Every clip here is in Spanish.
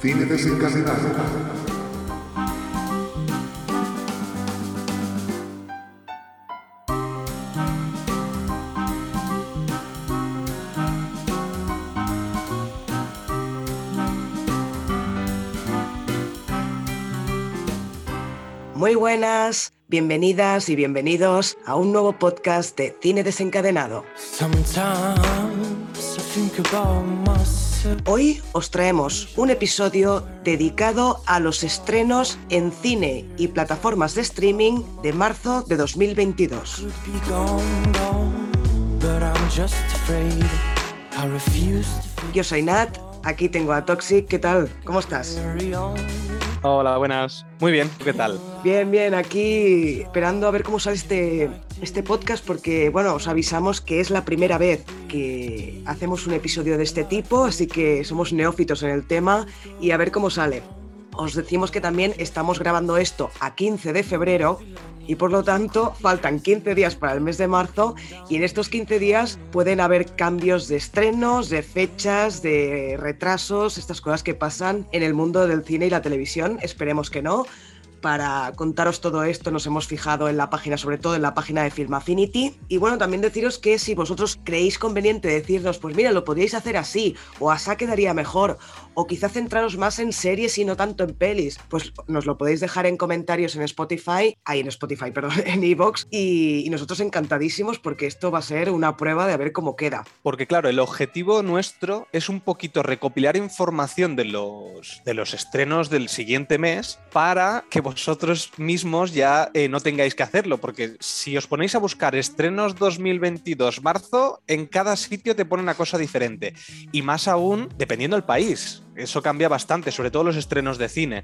Cine desencadenado. Muy buenas, bienvenidas y bienvenidos a un nuevo podcast de Cine Desencadenado. Sometimes I think about myself. Hoy os traemos un episodio dedicado a los estrenos en cine y plataformas de streaming de marzo de 2022. Could be gone, gone, but I'm just afraid. I refuse to Yo soy Nat, aquí tengo a Toxic, ¿qué tal? ¿Cómo estás? Hola, buenas. Muy bien, ¿tú ¿qué tal? Bien, bien, aquí esperando a ver cómo sale este, este podcast porque, bueno, os avisamos que es la primera vez que hacemos un episodio de este tipo, así que somos neófitos en el tema y a ver cómo sale. Os decimos que también estamos grabando esto a 15 de febrero y por lo tanto faltan 15 días para el mes de marzo y en estos 15 días pueden haber cambios de estrenos, de fechas, de retrasos, estas cosas que pasan en el mundo del cine y la televisión. Esperemos que no. Para contaros todo esto nos hemos fijado en la página, sobre todo en la página de Film Affinity. Y bueno, también deciros que si vosotros creéis conveniente decirnos, pues mira, lo podríais hacer así, o así quedaría mejor, o quizá centraros más en series y no tanto en pelis, pues nos lo podéis dejar en comentarios en Spotify, ahí en Spotify, perdón, en Evox, y, nosotros encantadísimos porque esto va a ser una prueba de a ver cómo queda. Porque claro, el objetivo nuestro es un poquito recopilar información de los, de los estrenos del siguiente mes para que vosotros mismos ya eh, no tengáis que hacerlo. Porque si os ponéis a buscar estrenos 2022 marzo, en cada sitio te pone una cosa diferente. Y más aún, dependiendo del país. Eso cambia bastante, sobre todo los estrenos de cine.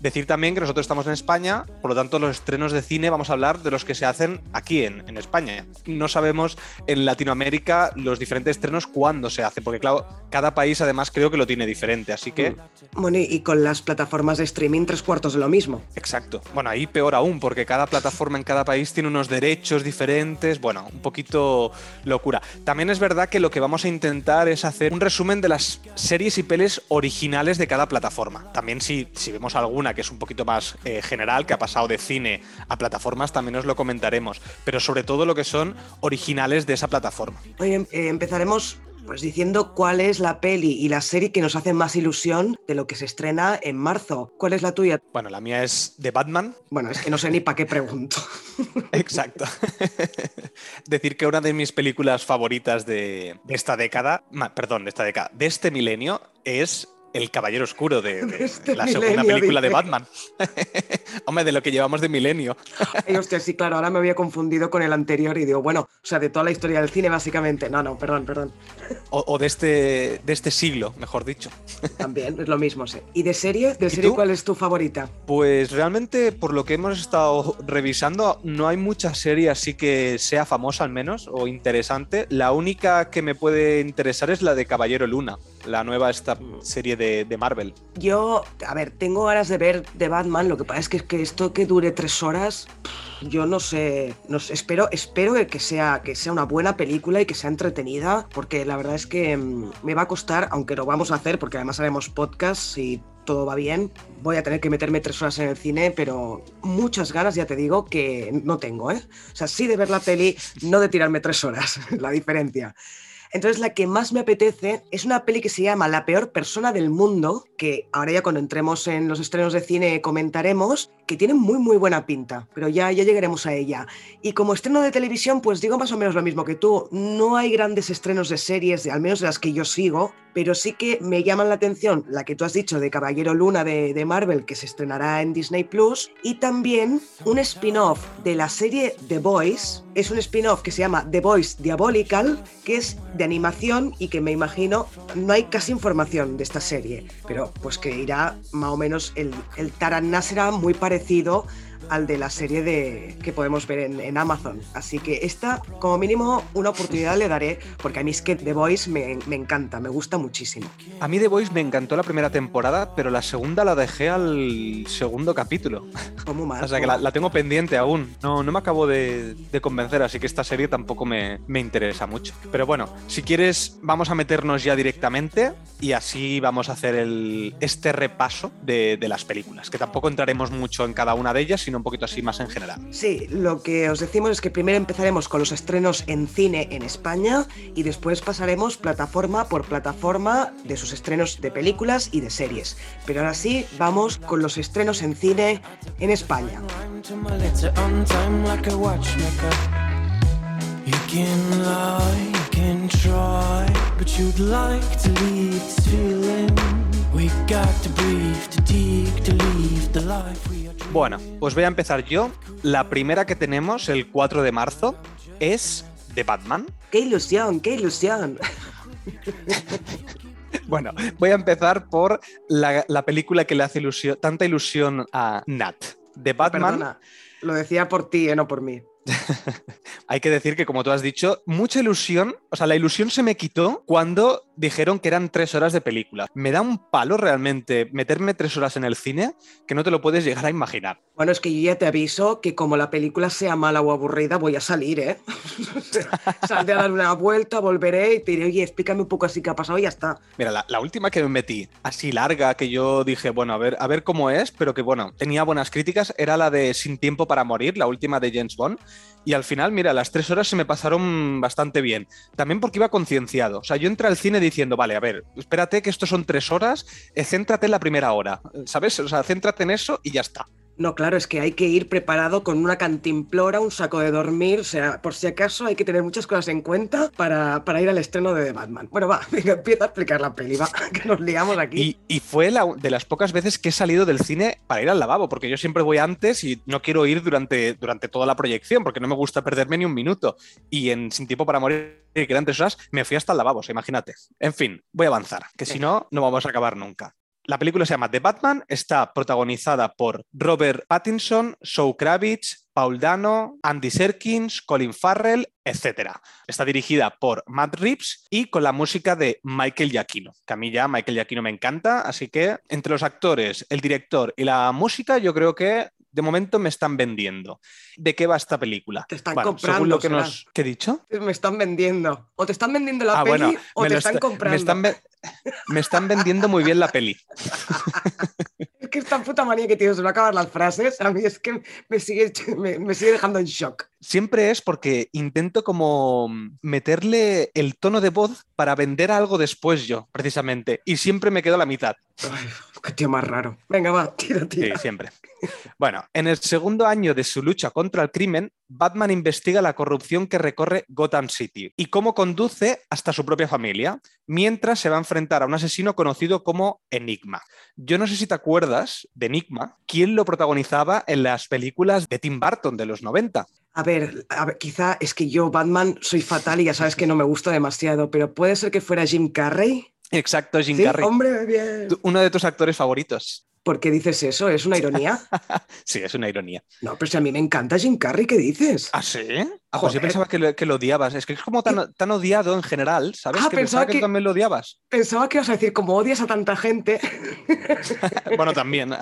Decir también que nosotros estamos en España, por lo tanto los estrenos de cine vamos a hablar de los que se hacen aquí en, en España. No sabemos en Latinoamérica los diferentes estrenos cuándo se hacen, porque claro, cada país además creo que lo tiene diferente, así que... Bueno, y- y con las plataformas de streaming tres cuartos de lo mismo. Exacto. Bueno, ahí peor aún, porque cada plataforma en cada país tiene unos derechos diferentes. Bueno, un poquito locura. También es verdad que lo que vamos a intentar es hacer un resumen de las series y pelis originales de cada plataforma. También si, si vemos alguna que es un poquito más eh, general, que ha pasado de cine a plataformas, también os lo comentaremos. Pero sobre todo lo que son originales de esa plataforma. Hoy em- eh, empezaremos pues diciendo cuál es la peli y la serie que nos hace más ilusión de lo que se estrena en marzo. ¿Cuál es la tuya? Bueno, la mía es de Batman, Bueno, es que no sé ni para qué pregunto. Exacto. Decir que una de mis películas favoritas de, de esta década, perdón, de esta década, de este milenio, es El Caballero Oscuro de, de- De este la segunda milenio, película de. Batman. Hombre, de lo que llevamos de milenio. Ay, hostia, sí, claro, ahora me había confundido con el anterior y digo, bueno, o sea, de toda la historia del cine, básicamente. No, no, perdón, perdón. O, o de, este, de este siglo, mejor dicho. También es lo mismo, sí. ¿Y de serie? ¿De ¿Y serie tú? cuál es tu favorita? Pues realmente, por lo que hemos estado revisando, no hay mucha serie así que sea famosa al menos o interesante. La única que me puede interesar es la de Caballero Luna, la nueva esta serie de, de Marvel. Yo, a ver, tengo ganas de ver de Batman, lo que pasa es que, que esto que dure tres horas, yo no sé, no sé, espero, espero que sea, que sea una buena película y que sea entretenida, porque la verdad es que mm, me va a costar, aunque lo vamos a hacer, porque además haremos podcast y todo va bien, voy a tener que meterme tres horas en el cine, pero muchas ganas, ya te digo, que no tengo, ¿eh? O sea, sí de ver la peli, no de tirarme tres horas, la diferencia. Entonces la que más me apetece es una peli que se llama La peor persona del mundo, que ahora ya cuando entremos en los estrenos de cine comentaremos, que tiene muy muy buena pinta, pero ya, ya llegaremos a ella. Y como estreno de televisión, pues digo más o menos lo mismo que tú, no hay grandes estrenos de series, al menos de las que yo sigo, pero sí que me llaman la atención la que tú has dicho de Caballero Luna de, Marvel, que se estrenará en Disney Plus, y también un spin-off de la serie The Boys, es un spin-off que se llama The Boys Diabolical, que es de animación y que me imagino no hay casi información de esta serie, pero pues que irá más o menos el, el será muy parecido al de la serie de, que podemos ver en, en Amazon. Así que esta, como mínimo, una oportunidad le daré, porque a mí es que The Voice me, me encanta, me gusta muchísimo. A mí The Voice me encantó la primera temporada, pero la segunda la dejé al segundo capítulo. ¿Cómo más? O sea que la, la tengo pendiente aún. No, no me acabo de, de convencer, así que esta serie tampoco me, me interesa mucho. Pero bueno, si quieres, vamos a meternos ya directamente y así vamos a hacer el, este repaso de, de las películas, que tampoco entraremos mucho en cada una de ellas, sino un poquito así más en general. Sí, lo que os decimos es que primero empezaremos con los estrenos en cine en España y después pasaremos plataforma por plataforma de sus estrenos de películas y de series. Pero ahora sí, vamos con los estrenos en cine en España. Rhyme to my letter on time like a watchmaker. You can lie, you can try, but you'd like to leave this feeling. We got to breathe, to dig, to leave the life we. Bueno, pues voy a empezar yo. La primera que tenemos, el 4 de marzo, es de Batman. ¡Qué ilusión, qué ilusión! Bueno, voy a empezar por la, la película que le hace ilusión, tanta ilusión a Nat. De Batman, Perdona, lo decía por ti, eh, no por mí. hay que decir que, como tú has dicho, mucha ilusión, o sea, la ilusión se me quitó cuando dijeron que eran tres horas de película. Me da un palo realmente meterme tres horas en el cine que no te lo puedes llegar a imaginar. Bueno, es que yo ya te aviso que como la película sea mala o aburrida, voy a salir, ¿eh? Saldré a dar una vuelta, volveré y te diré, oye, explícame un poco así qué ha pasado y ya está. Mira, la, la última que me metí, así larga, que yo dije, bueno, a ver, a ver cómo es, pero que bueno, tenía buenas críticas, era la de Sin tiempo para morir, la última de James Bond. Y al final, mira, las tres horas se me pasaron bastante bien. También porque iba concienciado. O sea, yo entré al cine diciendo, vale, a ver, espérate que esto son tres horas, eh, céntrate en la primera hora, ¿sabes? O sea, céntrate en eso y ya está. No, claro, es que hay que ir preparado con una cantimplora, un saco de dormir, o sea, por si acaso hay que tener muchas cosas en cuenta para, para ir al estreno de The Batman. Bueno, va, empieza a explicar la peli, va, que nos liamos aquí. Y, y fue la, de las pocas veces que he salido del cine para ir al lavabo, porque yo siempre voy antes y no quiero ir durante, durante toda la proyección, porque no me gusta perderme ni un minuto. Y en Sin Tiempo para Morir, que eran tres horas, me fui hasta el lavabo, o sea, imagínate. En fin, voy a avanzar, que si no, no vamos a acabar nunca. La película se llama The Batman, está protagonizada por Robert Pattinson, Zoe Kravitz, Paul Dano, Andy Serkins, Colin Farrell, etc. Está dirigida por Matt Reeves y con la música de Michael Giacchino, que a mí ya Michael Giacchino me encanta, así que entre los actores, el director y la música yo creo que de momento me están vendiendo. ¿De qué va esta película? Te están Bueno, comprando, según lo que será. nos... ¿Qué he dicho? Me están vendiendo. O te están vendiendo la Ah, peli bueno, o te están está- comprando. Me están, me están vendiendo muy bien la peli. Es que esta puta manía que tienes no acabar las frases, a mí es que me sigue, me, me sigue dejando en shock. Siempre es porque intento como meterle el tono de voz para vender algo después yo, precisamente. Y siempre me quedo a la mitad. Ay, qué tío más raro. Venga, va, tira, Sí, tira. siempre. Bueno, en el segundo año de su lucha contra el crimen, Batman investiga la corrupción que recorre Gotham City y cómo conduce hasta su propia familia, mientras se va a enfrentar a un asesino conocido como Enigma. Yo no sé si te acuerdas de Enigma, quién lo protagonizaba en las películas de Tim Burton de los 90. A ver, a ver, quizá es que yo, Batman, soy fatal y ya sabes que no me gusta demasiado, pero puede ser que fuera Jim Carrey. Exacto, Jim Sí, Carrey. hombre, bien. Uno de tus actores favoritos. ¿Por qué dices eso? ¿Es una ironía? Sí, es una ironía. No, pero si a mí me encanta Jim Carrey, ¿qué dices? ¿Ah, sí? Ah, pues yo pensaba que lo, que lo odiabas. Es que es como tan, tan odiado en general, ¿sabes? Ah, que pensaba pensaba que, también lo odiabas. Pensaba que ibas a decir, como odias a tanta gente. bueno, también.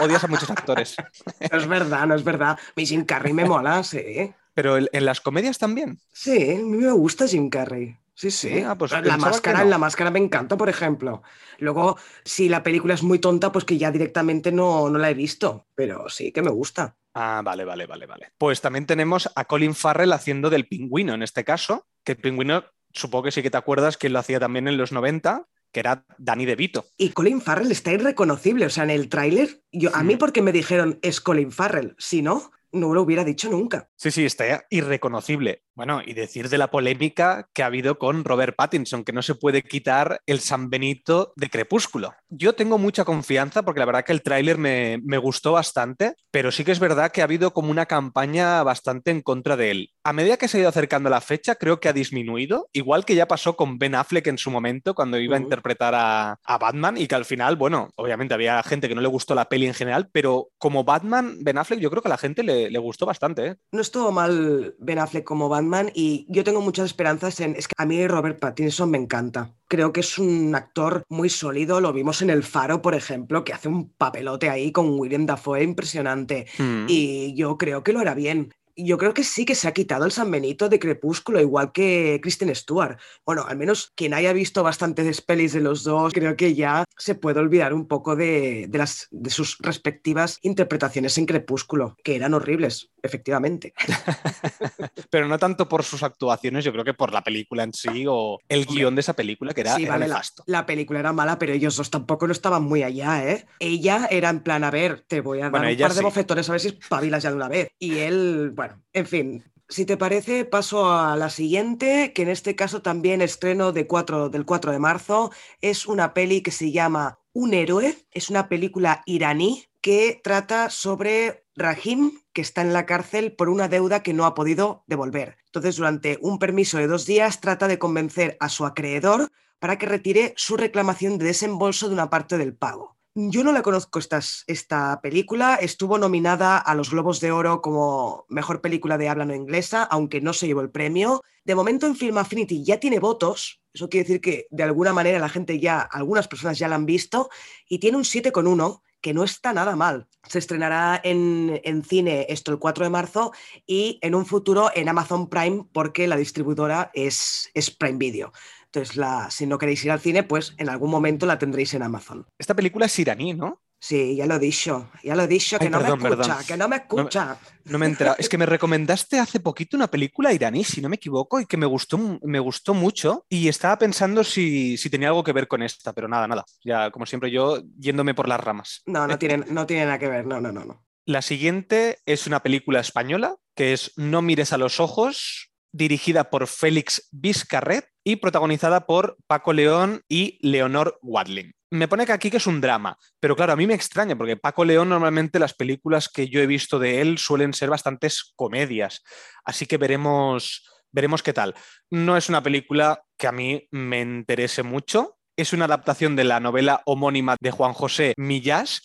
Odias a muchos actores. No es verdad, no es verdad. Mi Jim Carrey me mola, sí. Pero el- en las comedias también. Sí, a mí me gusta Jim Carrey. Sí, sí. Sí, ah, pues la máscara, no. la máscara me encanta, por ejemplo. Luego, si la película es muy tonta, pues que ya directamente no, no la he visto. Pero sí que me gusta. Ah, vale, vale, vale, vale. Pues también tenemos a Colin Farrell haciendo del pingüino en este caso, que el pingüino, supongo que sí que te acuerdas que lo hacía también en los 90, que era Danny DeVito. Y Colin Farrell está irreconocible. O sea, en el tráiler, yo, a mí porque me dijeron es Colin Farrell. Si no, no lo hubiera dicho nunca. Sí, sí, está irreconocible. Bueno, y decir de la polémica que ha habido con Robert Pattinson, que no se puede quitar el San Benito de Crepúsculo. Yo tengo mucha confianza porque la verdad que el tráiler me, me gustó bastante, pero sí que es verdad que ha habido como una campaña bastante en contra de él. A medida que se ha ido acercando la fecha, creo que ha disminuido, igual que ya pasó con Ben Affleck en su momento cuando iba a interpretar a, a Batman y que al final, bueno, obviamente había gente que no le gustó la peli en general, pero como Batman, Ben Affleck yo creo que a la gente le, le gustó bastante. ¿eh? No estuvo mal Ben Affleck como Batman y yo tengo muchas esperanzas en... Es que a mí Robert Pattinson me encanta. Creo que es un actor muy sólido. Lo vimos en El Faro, por ejemplo, que hace un papelote ahí con William Dafoe impresionante. Mm. Y yo creo que lo hará bien. Yo creo que sí que se ha quitado el San Benito de Crepúsculo, igual que Kristen Stewart. Bueno, al menos quien haya visto bastantes pelis de los dos, creo que ya se puede olvidar un poco de, de las, de sus respectivas interpretaciones en Crepúsculo, que eran horribles, efectivamente. Pero no tanto por sus actuaciones, yo creo que por la película en sí o el guion de esa película que era, sí, era vale, la, la película era mala, pero ellos dos tampoco no estaban muy allá, ¿eh? Ella era en plan, a ver, te voy a dar Bueno, un par de sí. bofetones a ver si espabilas ya de una vez. Y él, bueno, en fin. Si te parece, paso a la siguiente, que en este caso también estreno de 4, del 4 de marzo. Es una peli que se llama Un héroe. Es una película iraní que trata sobre Rahim, que está en la cárcel por una deuda que no ha podido devolver. Entonces, durante un permiso de dos días, trata de convencer a su acreedor para que retire su reclamación de desembolso de una parte del pago. Yo no la conozco esta película, estuvo nominada a los Globos de Oro como mejor película de habla no inglesa, aunque no se llevó el premio. De momento en Film Affinity ya tiene votos, eso quiere decir que de alguna manera la gente ya, algunas personas ya la han visto, y tiene un 7,1, que no está nada mal. Se estrenará en, en cine esto el 4 de marzo y en un futuro en Amazon Prime porque la distribuidora es, es Prime Video. Entonces, la, si no queréis ir al cine, pues en algún momento la tendréis en Amazon. Esta película es iraní, ¿no? Sí, ya lo he dicho, ya lo he dicho, que Ay, no perdón, me escucha, perdón. que no me escucha. No me he enterado. Es que me recomendaste hace poquito una película iraní, si no me equivoco, y que me gustó, me gustó mucho. Y estaba pensando si, si tenía algo que ver con esta, pero nada, nada. Ya, como siempre, yo yéndome por las ramas. No, no tiene, no tiene nada que ver, no, no, no, no. La siguiente es una película española que es No mires a los ojos, dirigida por Félix Vizcarret y protagonizada por Paco León y Leonor Wadling. Me pone que aquí que es un drama, pero claro, a mí me extraña porque Paco León normalmente las películas que yo he visto de él suelen ser bastantes comedias, así que veremos, veremos qué tal. No es una película que a mí me interese mucho, es una adaptación de la novela homónima de Juan José Millás.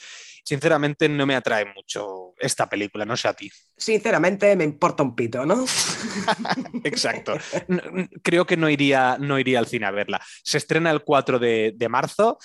Sinceramente no me atrae mucho esta película, no sé a ti. Sinceramente, me importa un pito, ¿no? Exacto. Creo que no iría, no iría al cine a verla. Se estrena el 4 de, de marzo.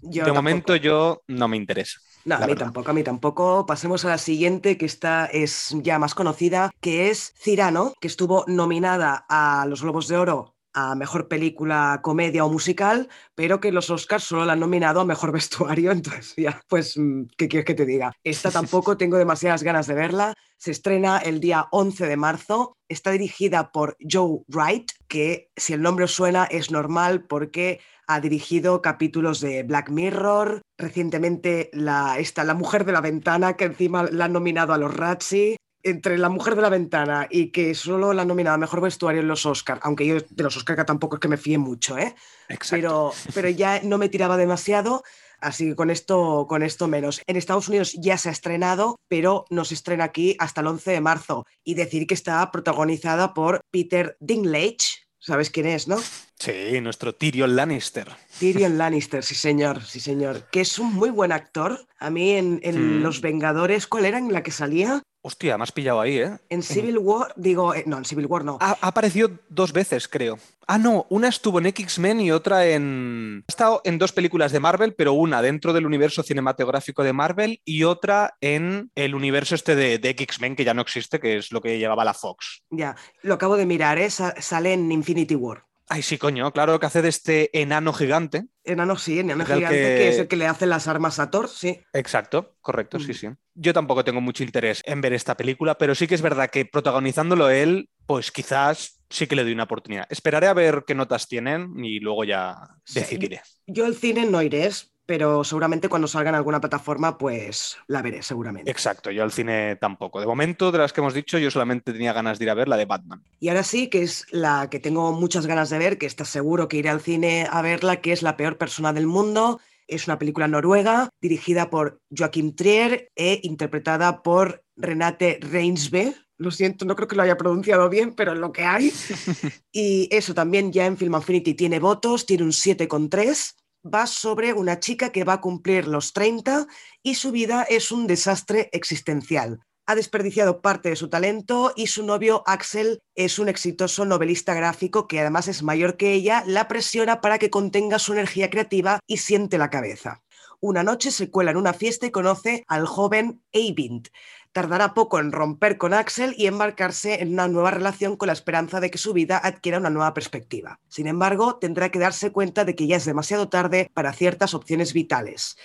Yo de tampoco. momento yo no me interesa. No, a mí verdad. tampoco, a mí tampoco. Pasemos a la siguiente, que esta es ya más conocida, que es Cirano, que estuvo nominada a los Globos de Oro a Mejor Película, Comedia o Musical, pero que los Oscars solo la han nominado a Mejor Vestuario, entonces ya, pues, mm, ¿qué quieres que te diga? Esta tampoco tengo demasiadas ganas de verla. Se estrena el día 11 de marzo. Está dirigida por Joe Wright, que si el nombre os suena es normal porque ha dirigido capítulos de Black Mirror, recientemente la, esta, la Mujer de la Ventana, que encima la han nominado a los Razzie. Entre La Mujer de la Ventana y que solo la han nominado a Mejor Vestuario en los Oscars, aunque yo de los Oscars tampoco es que me fíe mucho, ¿eh? Exacto. pero, pero ya no me tiraba demasiado, así que con esto, con esto menos. En Estados Unidos ya se ha estrenado, pero no se estrena aquí hasta el 11 de marzo. Y decir que está protagonizada por Peter Dinklage, ¿sabes quién es, no? Sí, nuestro Tyrion Lannister. Tyrion Lannister, sí señor, sí señor, que es un muy buen actor. A mí en, en Mm. Los Vengadores, ¿cuál era en la que salía? Hostia, me has pillado ahí, ¿eh? En Civil War, digo, eh, no, en Civil War no. Ha, ha aparecido dos veces, creo. Ah, no, una estuvo en X-Men y otra en... Ha estado en dos películas de Marvel, pero una dentro del universo cinematográfico de Marvel y otra en el universo este de, de X-Men, que ya no existe, que es lo que llevaba la Fox. Ya, lo acabo de mirar, ¿eh? Sa- sale en Infinity War. Ay, sí, coño, claro que hace de este enano gigante. Enano, sí, enano gigante, que- que... es el que le hace las armas a Thor, sí. Exacto, correcto, sí, Mm. sí. Yo tampoco tengo mucho interés en ver esta película, pero sí que es verdad que protagonizándolo él, pues quizás sí que le doy una oportunidad. Esperaré a ver qué notas tienen y luego ya Sí, decidiré. Yo al cine no iré, pero seguramente cuando salga en alguna plataforma, pues la veré, seguramente. Exacto, yo al cine tampoco. De momento, de las que hemos dicho, yo solamente tenía ganas de ir a ver la de Batman. Y ahora sí, que es la que tengo muchas ganas de ver, que está seguro que iré al cine a verla, que es La peor persona del mundo. Es una película noruega dirigida por Joachim Trier e interpretada por Renate Reinsve. Lo siento, no creo que lo haya pronunciado bien, pero es lo que hay. Y eso también ya en Film Affinity tiene votos, tiene un 7,3. Va sobre una chica que va a cumplir los 30 y su vida es un desastre existencial ha desperdiciado parte de su talento y su novio Axel es un exitoso novelista gráfico que además es mayor que ella, la presiona para que contenga su energía creativa y siente la cabeza. Una noche se cuela en una fiesta y conoce al joven Eivind. Tardará poco en romper con Axel y embarcarse en una nueva relación con la esperanza de que su vida adquiera una nueva perspectiva. Sin embargo, tendrá que darse cuenta de que ya es demasiado tarde para ciertas opciones vitales.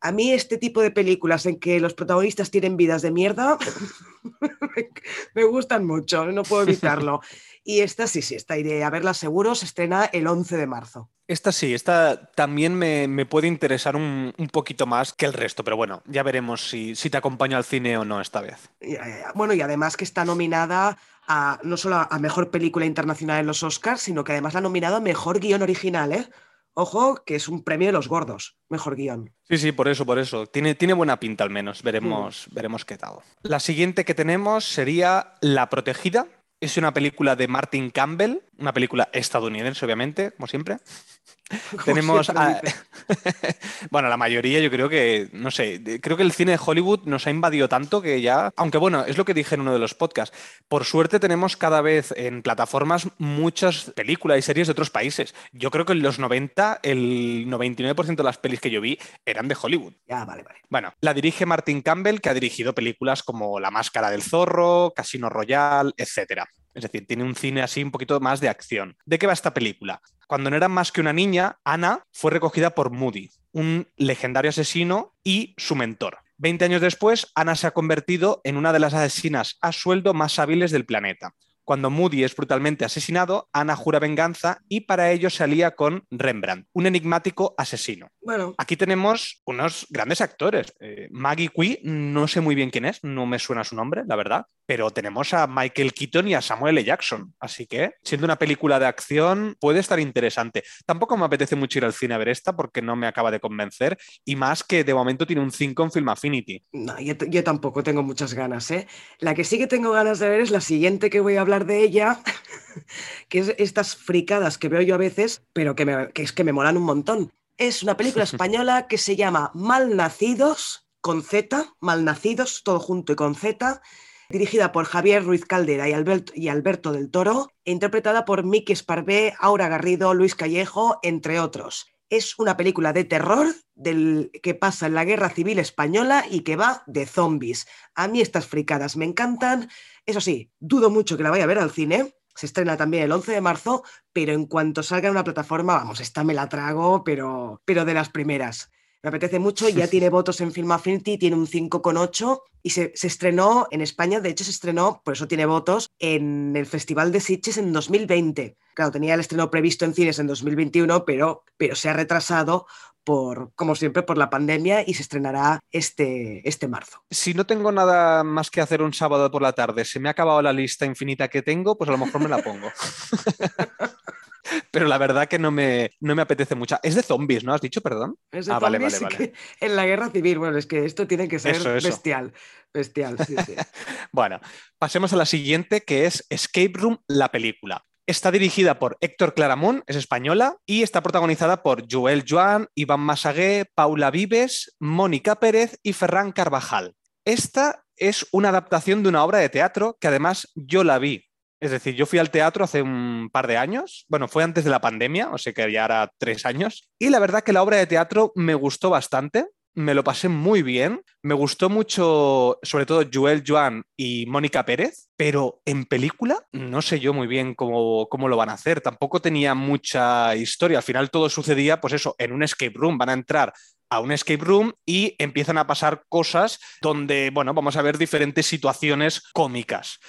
A mí este tipo de películas en que los protagonistas tienen vidas de mierda me gustan mucho, no puedo evitarlo. Y esta sí, sí, esta iré a verla seguro, se estrena el 11 de marzo. Esta sí, esta también me, puede interesar un, poquito más que el resto, pero bueno, ya veremos si, te acompaño al cine o no esta vez. Bueno, y además que está nominada a, no solo a Mejor Película Internacional en los Oscars, sino que además la ha nominado a Mejor Guión Original, ¿eh? Ojo, que es un premio de los gordos, mejor guion. Sí, sí, por eso, por eso. Tiene, tiene buena pinta al menos. Veremos, mm. veremos qué tal. La siguiente que tenemos sería La Protegida. Es una película de Martin Campbell, una película estadounidense, obviamente, como siempre. Tenemos bueno, la mayoría yo creo que, no sé, creo que el cine de Hollywood nos ha invadido tanto que ya, aunque bueno, es lo que dije en uno de los podcasts, por suerte tenemos cada vez en plataformas muchas películas y series de otros países. Yo creo que en los 90 el 99% de las pelis que yo vi eran de Hollywood. Ya, vale, vale. Bueno, la dirige Martin Campbell, que ha dirigido películas como La Máscara del Zorro, Casino Royale, etcétera. Es decir, tiene un cine así un poquito más de acción. ¿De qué va esta película? Cuando no era más que una niña, Ana fue recogida por Moody, un legendario asesino y su mentor. Veinte años después, Ana se ha convertido en una de las asesinas a sueldo más hábiles del planeta. Cuando Moody es brutalmente asesinado, Ana jura venganza y para ello se alía con Rembrandt, un enigmático asesino. Bueno. Aquí tenemos unos grandes actores. Eh, Maggie Quee, no sé muy bien quién es, no me suena su nombre, la verdad, pero tenemos a Michael Keaton y a Samuel L. Jackson. Así que, siendo una película de acción, puede estar interesante. Tampoco me apetece mucho ir al cine a ver esta porque no me acaba de convencer y más que de momento tiene un 5 en Film Affinity. No, yo, yo tampoco tengo muchas ganas, ¿eh? La que sí que tengo ganas de ver es la siguiente que voy a hablar de ella, que es estas fricadas que veo yo a veces, pero que, es que me molan un montón. Es una película española que se llama Malnacidos, con Z, Malnacidos, todo junto y con Z, dirigida por Javier Ruiz Caldera y Alberto, y Alberto del Toro, e interpretada por Miki Esparvé, Aura Garrido, Luis Callejo, entre otros. Es una película de terror del, que pasa en la Guerra Civil Española y que va de zombies. A mí estas fricadas me encantan. Eso sí, dudo mucho que la vaya a ver al cine. Se estrena también el 11 de marzo, pero en cuanto salga en una plataforma, vamos, esta me la trago, pero, pero de las primeras. Me apetece mucho, ya tiene votos en Film Affinity, tiene un 5,8 y se, se, estrenó en España, de hecho se estrenó, por eso tiene votos, en el Festival de Sitges en 2020. Claro, tenía el estreno previsto en cines en 2021, pero, pero se ha retrasado por, como siempre, por la pandemia y se estrenará este, este marzo. Si no tengo nada más que hacer un sábado por la tarde, se me ha acabado la lista infinita que tengo, pues a lo mejor me la pongo. Pero la verdad que no me, no me apetece mucho. Es de zombies, ¿no? ¿Has dicho, perdón? Es de ah, zombies vale, vale, en la guerra civil. Bueno, es que esto tiene que ser bestial. Bestial, sí, sí. bueno, pasemos a la siguiente, que es Escape Room, la película. Está dirigida por Héctor Claramón, es española, y está protagonizada por Joel Joan, Iván Masagué, Paula Vives, Mónica Pérez y Ferran Carvajal. Esta es una adaptación de una obra de teatro que además yo la vi. Es decir, yo fui al teatro hace un par de años, bueno, fue antes de la pandemia, o sea que ya era tres años, y la verdad que la obra de teatro me gustó bastante, me lo pasé muy bien. Me gustó mucho, sobre todo, Joel Joan y Mónica Pérez, pero en película no sé yo muy bien cómo, cómo, lo van a hacer. Tampoco tenía mucha historia. Al final todo sucedía, pues eso, en un escape room. Van a entrar a un escape room y empiezan a pasar cosas donde, bueno, vamos a ver diferentes situaciones cómicas.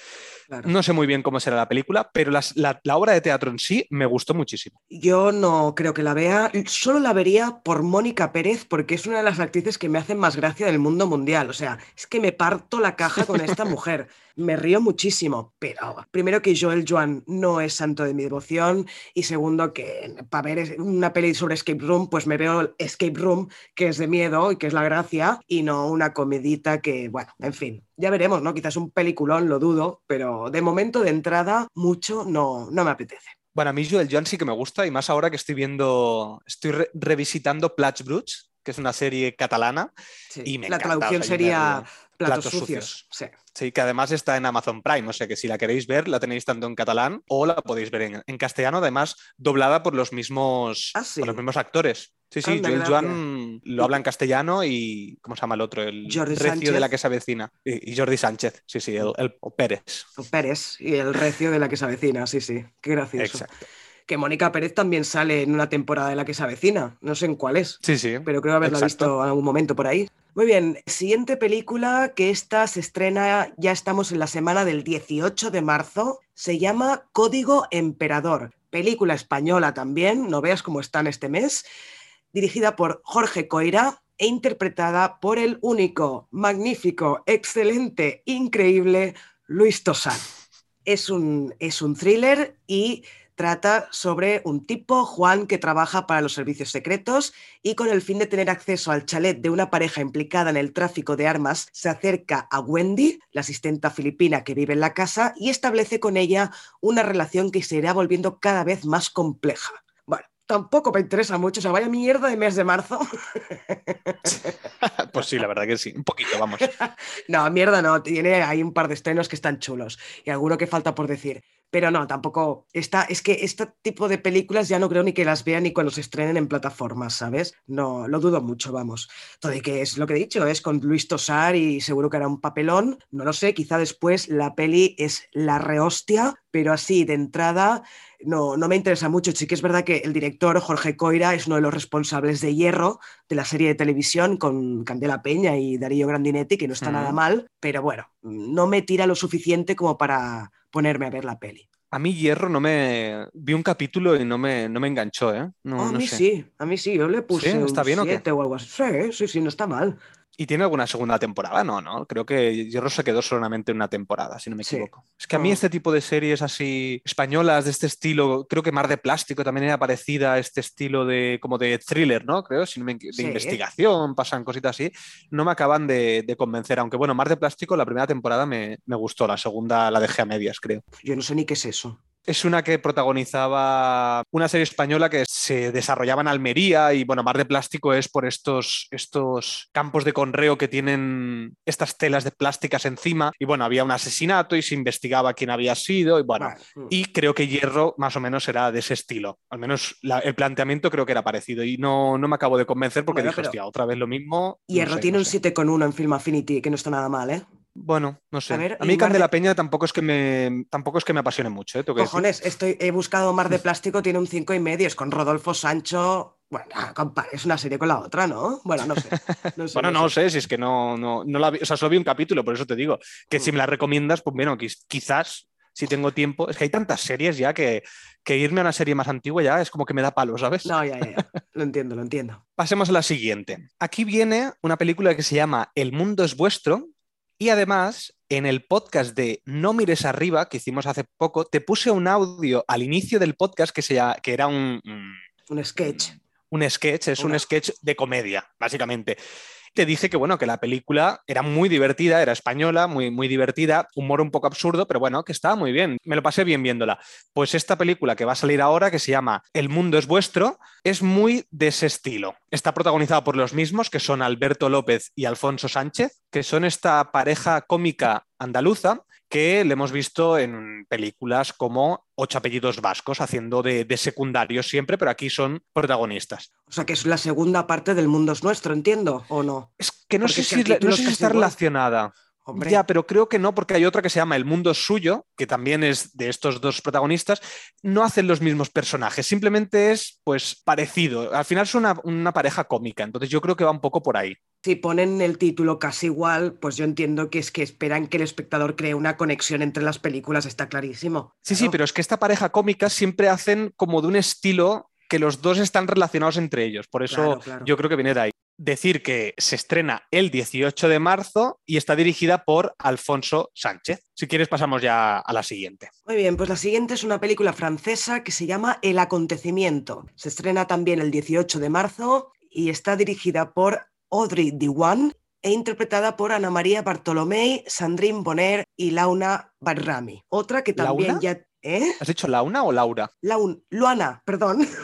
No sé muy bien cómo será la película, pero la, obra de teatro en sí me gustó muchísimo. Yo no creo que la vea, solo la vería por Mónica Pérez, porque es una de las actrices que me hacen más gracia del mundo mundial. O sea, es que me parto la caja con esta mujer. Me río muchísimo, pero primero que Joel Joan no es santo de mi devoción y segundo que para ver una peli sobre escape room, pues me veo escape room, que es de miedo y que es la gracia, y no una comedita que, bueno, en fin, Ya veremos, ¿no? Quizás un peliculón, lo dudo, pero de momento de entrada mucho no, no me apetece. Bueno, a mí Joel Joan sí que me gusta y más ahora que estoy viendo, estoy re- revisitando Plats Bruts, que es una serie catalana. Sí. Y me La encanta, traducción o sea, sería. Platos, Platos sucios. sucios. Sí. Sí, que además está en Amazon Prime, o sea que si la queréis ver, la tenéis tanto en catalán o la podéis ver en, en castellano, además doblada por los mismos, Ah, sí. por los mismos actores. Sí, sí, Joel. Joan lo habla en castellano y ¿cómo se llama el otro? El Jordi recio Sánchez. de la que se avecina. Y, y Jordi Sánchez, sí, sí, el, el- o Pérez. O Pérez y el recio de la que se avecina, sí, sí. Qué gracioso. Exacto. Que Mónica Pérez también sale en una temporada de la que se avecina. No sé en cuál es. Sí, sí. pero creo haberla Exacto. visto en algún momento por ahí. Muy bien, siguiente película que esta se estrena, ya estamos en la semana del 18 de marzo, se llama Código Emperador, película española también, no veas cómo están este mes, dirigida por Jorge Coira e interpretada por el único, magnífico, excelente, increíble Luis Tosar. Es un, es un thriller y trata sobre un tipo, Juan, que trabaja para los servicios secretos y con el fin de tener acceso al chalet de una pareja implicada en el tráfico de armas, se acerca a Wendy, la asistenta filipina que vive en la casa, y establece con ella una relación que se irá volviendo cada vez más compleja. Bueno, tampoco me interesa mucho, o sea, vaya mierda de mes de marzo. Pues sí, la verdad que sí. Un poquito, vamos. No, mierda no, tiene ahí un par de estrenos que están chulos y alguno que falta por decir. Pero no, tampoco está, es que este tipo de películas ya no creo ni que las vean ni cuando se estrenen en plataformas, ¿sabes? No, lo dudo mucho, vamos. Todo y que es lo que he dicho, es con Luis Tosar y seguro que hará un papelón, no lo sé, quizá después la peli es la rehostia, pero así de entrada no, no me interesa mucho. Sí que es verdad que el director Jorge Coira es uno de los responsables de Hierro, de la serie de televisión con Candela Peña y Darío Grandinetti, que no está nada mal, pero bueno, no me tira lo suficiente como para ponerme a ver la peli. A mí Hierro no me... Vi un capítulo y no me, no me enganchó, ¿eh? No, Oh, a no mí sé. sí, a mí sí, yo le puse ¿Sí? ¿Está un bien o qué? 7 o algo así. Sí, sí, sí, no está mal. ¿Y tiene alguna segunda temporada? No, no. Creo que Hierro se quedó solamente en una temporada, si no me Sí. equivoco. Es que a mí No. este tipo de series así españolas de este estilo, creo que Mar de Plástico también era parecida a este estilo de como de thriller, ¿no? Creo, si no me- de Sí. investigación, pasan cositas así. No me acaban de, de convencer, aunque bueno, Mar de Plástico la primera temporada me, me gustó, la segunda la dejé a medias, creo. Yo no sé ni qué es eso. Es una que protagonizaba una serie española que se desarrollaba en Almería y bueno, Mar de Plástico es por estos, estos campos de conreo que tienen estas telas de plásticas encima y bueno, había un asesinato y se investigaba quién había sido y bueno, Vale. y creo que Hierro más o menos era de ese estilo, al menos la- el planteamiento creo que era parecido y no, no me acabo de convencer porque Bueno, dije, hostia, otra vez lo mismo. no Hierro sé, tiene no un sé. 7,1 en Film Affinity, que no está nada mal, ¿eh? Bueno, no sé. A ver, mí Candela de- Peña tampoco es que me tampoco es que me apasione mucho, ¿eh? Cojones, estoy, he buscado Mar de Plástico, tiene un 5 y medio, es con Rodolfo Sancho. Bueno, ah, es una serie con la otra, ¿no? Bueno, no sé. no sé, Bueno, no sé, si es que no, no, no la vi, o sea, solo vi un capítulo, por eso te digo, que si Mm. me la recomiendas, pues bueno, quiz- quizás si tengo tiempo, es que hay tantas series ya que, que irme a una serie más antigua ya es como que me da palo, ¿sabes? No, ya, ya, ya. Lo entiendo, lo entiendo. Pasemos a la siguiente. Aquí viene una película que se llama El mundo es vuestro y además en el podcast de No mires arriba que hicimos hace poco, te puse un audio al inicio del podcast que, se llama- que era un, un- Un sketch. un sketch, es Una- un sketch de comedia, básicamente. Te dije que bueno, que la película era muy divertida, era española, muy, muy divertida, humor un poco absurdo, pero bueno, que estaba muy bien. Me lo pasé bien viéndola. Pues esta película que va a salir ahora, que se llama El mundo es vuestro, es muy de ese estilo. Está protagonizada por los mismos, que son Alberto López y Alfonso Sánchez, que son esta pareja cómica andaluza que le hemos visto en películas como Ocho apellidos vascos, haciendo de, de secundarios siempre, pero aquí son protagonistas. O sea, que es la segunda parte del mundo es nuestro, entiendo, ¿o no? Es que no Porque sé si, no sé está igual. relacionada. Hombre, Ya, pero creo que no, porque hay otra que se llama El mundo es suyo, que también es de estos dos protagonistas. No hacen los mismos personajes, simplemente es pues parecido. Al final es una, una pareja cómica, entonces yo creo que va un poco por ahí. Si ponen el título casi igual, pues yo entiendo que es que esperan que el espectador cree una conexión entre las películas, está clarísimo. Sí, sí, pero es que esta pareja cómica siempre hacen como de un estilo que los dos están relacionados entre ellos. Por eso Claro, claro. yo creo que viene de ahí. Decir que se estrena el 18 de marzo y está dirigida por Alfonso Sánchez. Si quieres pasamos ya a la siguiente. Muy bien, pues la siguiente es una película francesa que se llama El acontecimiento. Se estrena también el 18 de marzo y está dirigida por Audrey Diwan e interpretada por Ana María Bartolomé, Sandrine Bonner y Launa Barrami. Otra que también ¿Launa? ya... ¿Eh? ¿Has dicho Launa o Laura? Laun- Luana, perdón.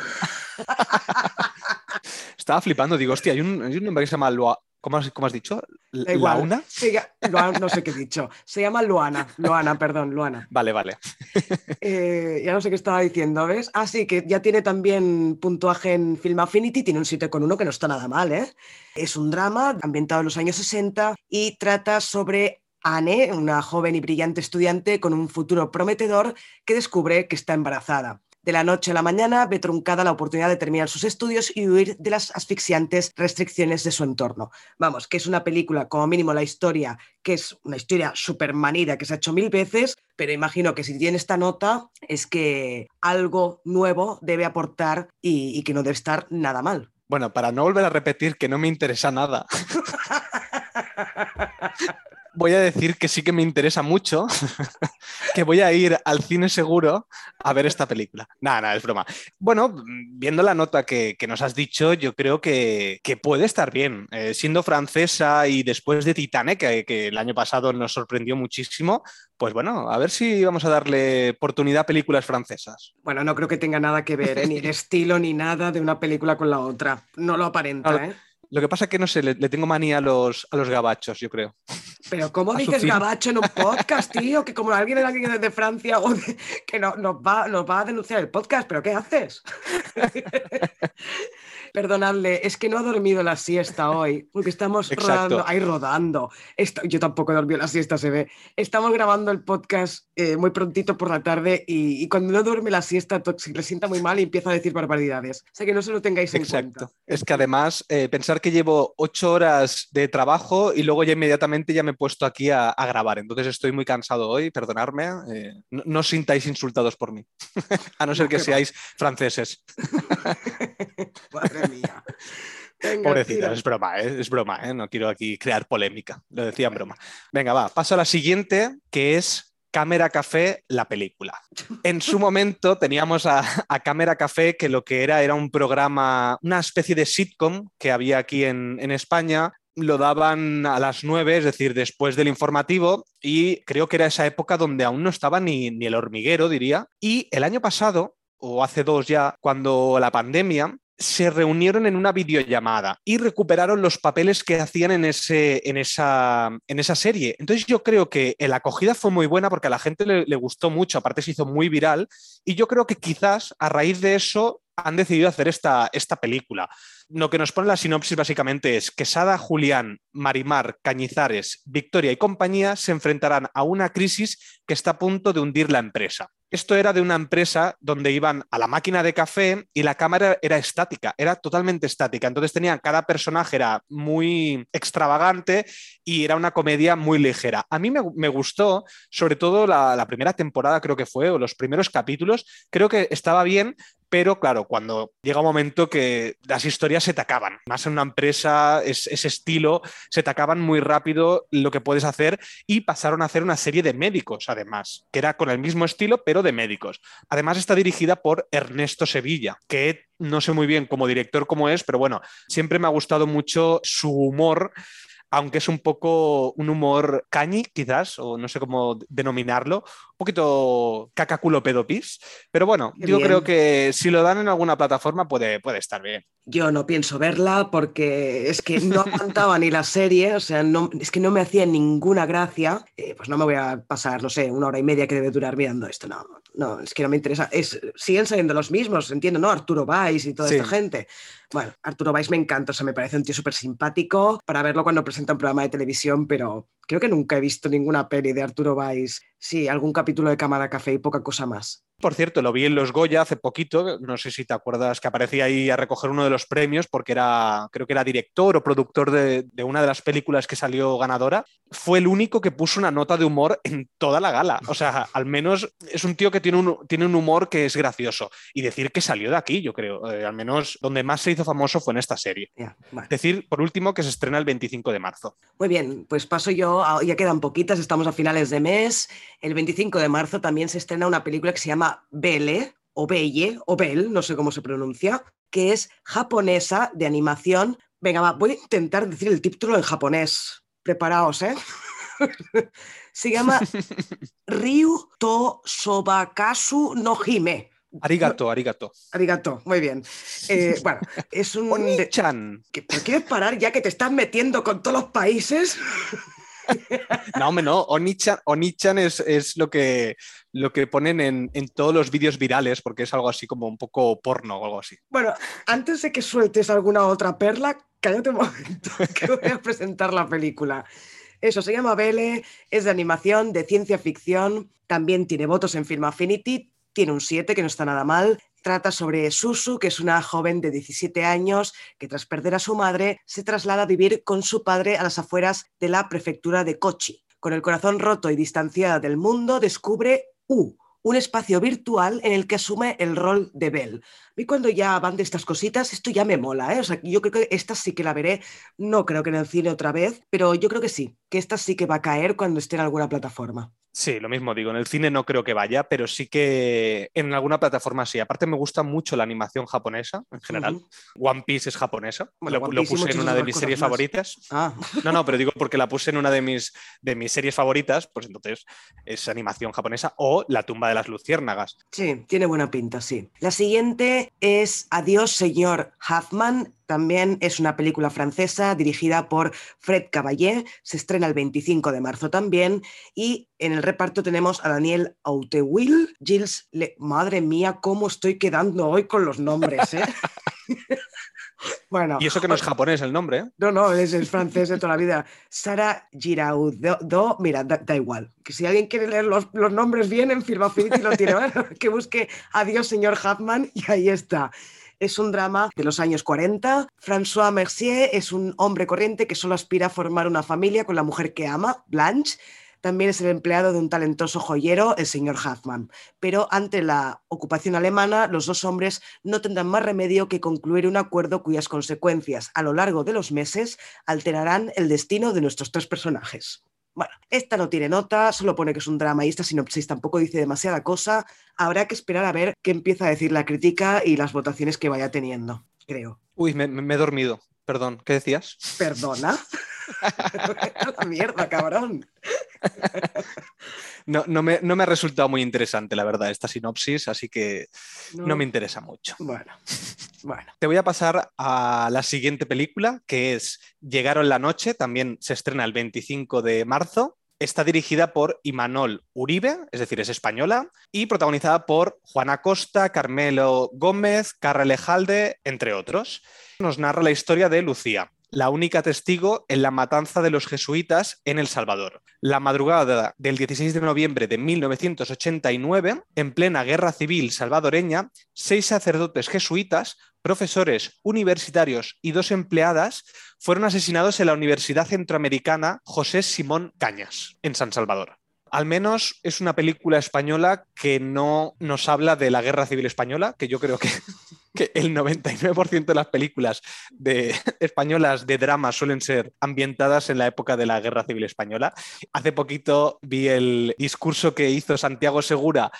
Estaba flipando, digo, hostia, hay un, hay un nombre que se llama Lua- ¿Cómo has, cómo has dicho? Da no sé qué he dicho. Se llama Luana. Luana, perdón, Luana. Vale, vale. Eh, ya no sé qué estaba diciendo, ¿ves? Ah, sí, que ya tiene también puntuaje en Film Affinity, tiene un 7,1 que no está nada mal, ¿eh? Es un drama ambientado en los años 60 y trata sobre Anne, una joven y brillante estudiante con un futuro prometedor que descubre que está embarazada. De la noche a la mañana ve truncada la oportunidad de terminar sus estudios y huir de las asfixiantes restricciones de su entorno. Vamos, que es una película, como mínimo la historia, que es una historia súper manida que se ha hecho mil veces, pero imagino que si tiene esta nota es que algo nuevo debe aportar y, y que no debe estar nada mal. Bueno, para no volver a repetir que no me interesa nada, voy a decir que sí que me interesa mucho, que voy a ir al cine seguro a ver esta película. Nada, nada, es broma. Bueno, viendo la nota que, que nos has dicho, yo creo que, que puede estar bien. Eh, siendo francesa y después de Titanic, que, que el año pasado nos sorprendió muchísimo, pues bueno, a ver si vamos a darle oportunidad a películas francesas. Bueno, no creo que tenga nada que ver, ¿eh? ni el estilo ni nada de una película con la otra. No lo aparenta, ¿eh? Lo que pasa es que no sé, le, le tengo manía a los, a los gabachos, yo creo. Pero ¿cómo A dices gabacho en un podcast, tío? Que como alguien, alguien de Francia o de- que no, nos, va, nos va a denunciar el podcast, ¿pero qué haces? Perdonadle, es que no ha dormido la siesta hoy, porque estamos Exacto. rodando, ahí rodando. Esto- yo tampoco he dormido la siesta, se ve. Estamos grabando el podcast eh, muy prontito por la tarde y, y cuando no duerme la siesta se le sienta muy mal y empieza a decir barbaridades. O sea que no se lo tengáis en Exacto. cuenta. Es que además, eh, pensar que llevo ocho horas de trabajo y luego ya inmediatamente ya me he puesto aquí a, a grabar. Entonces estoy muy cansado hoy, perdonadme. eh, no, no os sintáis insultados por mí, a no ser No, que va. seáis franceses. Madre mía. Venga, Pobrecitas, tira. es broma, ¿eh? es broma, ¿eh? no quiero aquí crear polémica, lo decía en broma. Venga, va, paso a la siguiente, que es Cámara Café, la película. En su momento teníamos a, a Cámara Café, que lo que era era un programa, una especie de sitcom que había aquí en, en España. Lo daban a las nueve, es decir, después del informativo, y creo que era esa época donde aún no estaba ni, ni el hormiguero, diría. Y el año pasado, o hace dos ya, cuando la pandemia, se reunieron en una videollamada y recuperaron los papeles que hacían en, ese, en, esa, en esa serie. Entonces yo creo que la acogida fue muy buena porque a la gente le, le gustó mucho, aparte se hizo muy viral y yo creo que quizás a raíz de eso han decidido hacer esta, esta película. Lo que nos pone la sinopsis básicamente es que Sada, Julián, Marimar, Cañizares, Victoria y compañía se enfrentarán a una crisis que está a punto de hundir la empresa. Esto era de una empresa donde iban a la máquina de café y la cámara era estática, era totalmente estática. Entonces tenían, cada personaje era muy extravagante y era una comedia muy ligera. A mí me, gustó, sobre todo la, la primera temporada creo que fue, o los primeros capítulos, creo que estaba bien, pero claro, cuando llega un momento que las historias se te acaban, más en una empresa, es, ese estilo, se te acaban muy rápido lo que puedes hacer y pasaron a hacer una serie de médicos, además, que era con el mismo estilo, pero de médicos. Además está dirigida por Ernesto Sevilla, que no sé muy bien como director cómo es, pero bueno, siempre me ha gustado mucho su humor aunque es un poco un humor cañi, quizás, o no sé cómo denominarlo, un poquito cacaculo pedopis, pero bueno, Qué yo bien. creo que si lo dan en alguna plataforma puede, puede estar bien. Yo no pienso verla porque es que no aguantaba ni la serie, o sea, no, es que no me hacía ninguna gracia. Eh, pues no me voy a pasar, no sé, una hora y media que debe durar mirando esto. No, no, es que no me interesa. Es, siguen saliendo los mismos, entiendo, ¿no? Arturo Valls y toda Sí. esta gente. Bueno, Arturo Valls me encanta, o sea, me parece un tío súper simpático para verlo cuando presenta un programa de televisión, pero creo que nunca he visto ninguna peli de Arturo Valls. Sí, algún capítulo de Cámara Café y poca cosa más. Por cierto, lo vi en Los Goya hace poquito, no sé si te acuerdas que aparecía ahí a recoger uno de los premios porque era, creo que era director o productor de, de una de las películas que salió ganadora. Fue el único que puso una nota de humor en toda la gala. O sea, al menos es un tío que tiene un, tiene un humor que es gracioso. Y decir que salió de aquí, yo creo, eh, al menos donde más se hizo famoso fue en esta serie. Decir, por último, que se estrena el 25 de marzo. Muy bien, pues paso yo, a- ya quedan poquitas, estamos a finales de mes. El 25 de marzo también se estrena una película que se llama Belle, o Belle, o Belle, no sé cómo se pronuncia, que es japonesa de animación Venga, va, voy a intentar decir el título en japonés. Preparaos, ¿eh? Se llama Ryu to Sobakasu no Hime. Arigato, arigato. Arigato, muy bien. Eh, bueno, es un... Oni-chan. ¿Qué- ¿Pero quieres parar ya que te estás metiendo con todos los países? No, hombre, no. Oni-chan, es, es lo, que, lo que ponen en, en todos los vídeos virales, porque es algo así como un poco porno o algo así. Bueno, antes de que sueltes alguna otra perla, cállate un momento, que voy a presentar la película. Eso se llama Belle, es de animación, de ciencia ficción, también tiene votos en Film Affinity, tiene un 7, que no está nada mal. Trata sobre Susu, que es una joven de 17 años que tras perder a su madre se traslada a vivir con su padre a las afueras de la prefectura de Kochi. Con el corazón roto y distanciada del mundo, descubre U, un espacio virtual en el que asume el rol de Belle. A mí cuando ya van de estas cositas, esto ya me mola, ¿eh? Yo creo que esta sí que la veré, no creo que en el cine otra vez, pero yo creo que sí, que esta sí que va a caer cuando esté en alguna plataforma. Sí, lo mismo digo. En el cine no creo que vaya, pero sí que en alguna plataforma sí. Aparte me gusta mucho la animación japonesa en general. One Piece es japonesa. Bueno, lo, puse en una de mis series más. favoritas. Ah, No, no, pero digo porque la puse en una de mis, de mis series favoritas, pues entonces es animación japonesa o La tumba de las luciérnagas. sí, tiene buena pinta, sí. La siguiente es Adiós, señor Huffman. También es una película francesa dirigida por Fred Caballé. Se estrena el 25 de marzo también. Y en el reparto tenemos a Daniel Auteuil, Gilles Le... Madre mía, cómo estoy quedando hoy con los nombres, ¿eh? bueno, Y eso que no es japonés el nombre, ¿eh? no, no, es, es francés de toda la vida. Sara Giraudot, mira, da, da igual. Que si alguien quiere leer los, los nombres bien en Film Affinity lo tiene, que busque Adiós, señor Huffman, y ahí está. Es un drama de los años 40. François Mercier es un hombre corriente que solo aspira a formar una familia con la mujer que ama, Blanche. También es el empleado de un talentoso joyero, el señor Huffman. Pero ante la ocupación alemana, los dos hombres no tendrán más remedio que concluir un acuerdo cuyas consecuencias a lo largo de los meses alterarán el destino de nuestros tres personajes. Bueno, esta no tiene nota, solo pone que es un drama y esta sinopsis tampoco dice demasiada cosa. Habrá que esperar a ver qué empieza a decir la crítica y las votaciones que vaya teniendo, creo. Uy, me, me- he dormido. Perdón, ¿qué decías? ¿Perdona? La mierda, cabrón. No, no, me, no me ha resultado muy interesante, la verdad, esta sinopsis, así que no me interesa mucho. Bueno, bueno. Te voy a pasar a la siguiente película, que es Llegaron la noche, también se estrena el 25 de marzo. Está dirigida por Imanol Uribe, es decir, es española, y protagonizada por Juana Costa, Carmelo Gómez, Carra Lejalde, entre otros. Nos narra la historia de Lucía, la única testigo en la matanza de los jesuitas en El Salvador. La madrugada del 16 de noviembre de 1989, en plena guerra civil salvadoreña, seis sacerdotes jesuitas, profesores universitarios y dos empleadas fueron asesinados en la Universidad Centroamericana José Simón Cañas, en San Salvador. Al menos es una película española que no nos habla de la guerra civil española, que yo creo que, el 99% de las películas españolas de drama suelen ser ambientadas en la época de la guerra civil española. Hace poquito vi el discurso que hizo Santiago Segura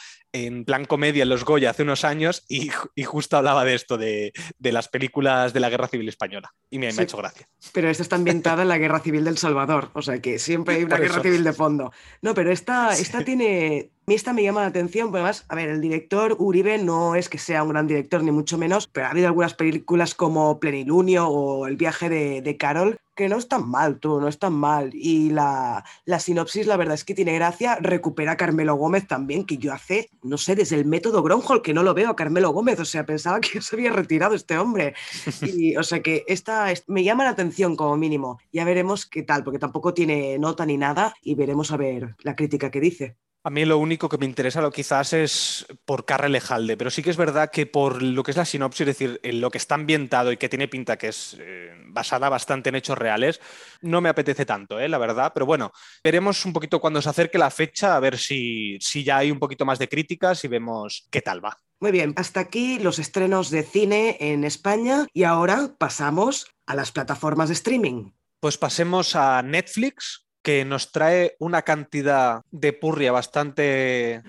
en plan comedia en los Goya hace unos años y, y justo hablaba de esto, de, de, las películas de la guerra civil española. Y me, sí, me, ha hecho gracia. Pero esta está ambientada en la guerra civil del Salvador, o sea que siempre hay una guerra civil de fondo. No, pero esta, sí. esta tiene, a mí esta me llama la atención, porque además, a ver, el director Uribe no es que sea un gran director, ni mucho menos, pero ha habido algunas películas como Plenilunio o El viaje de, de Carol que no están mal, tú, no están mal. Y la, la, sinopsis, la verdad es que tiene gracia. Recupera a Carmelo Gómez también, que yo hace, no sé, desde el método Gronholm, que no lo veo a Carmelo Gómez. O sea, pensaba que se había retirado este hombre. Y, o sea, que esta me llama la atención como mínimo. Ya veremos qué tal, porque tampoco tiene nota ni nada. Y veremos a ver la crítica que dice. A mí lo único que me interesa lo quizás es por Carre Lejalde, pero sí que es verdad que por lo que es la sinopsis, es decir, en lo que está ambientado y que tiene pinta que es eh, basada bastante en hechos reales, no me apetece tanto, eh, la verdad. Pero bueno, veremos un poquito cuando se acerque la fecha, a ver si, si ya hay un poquito más de críticas y vemos qué tal va. Muy bien, hasta aquí los estrenos de cine en España y ahora pasamos a las plataformas de streaming. Pues pasemos a Netflix, que nos trae una cantidad de purria bastante,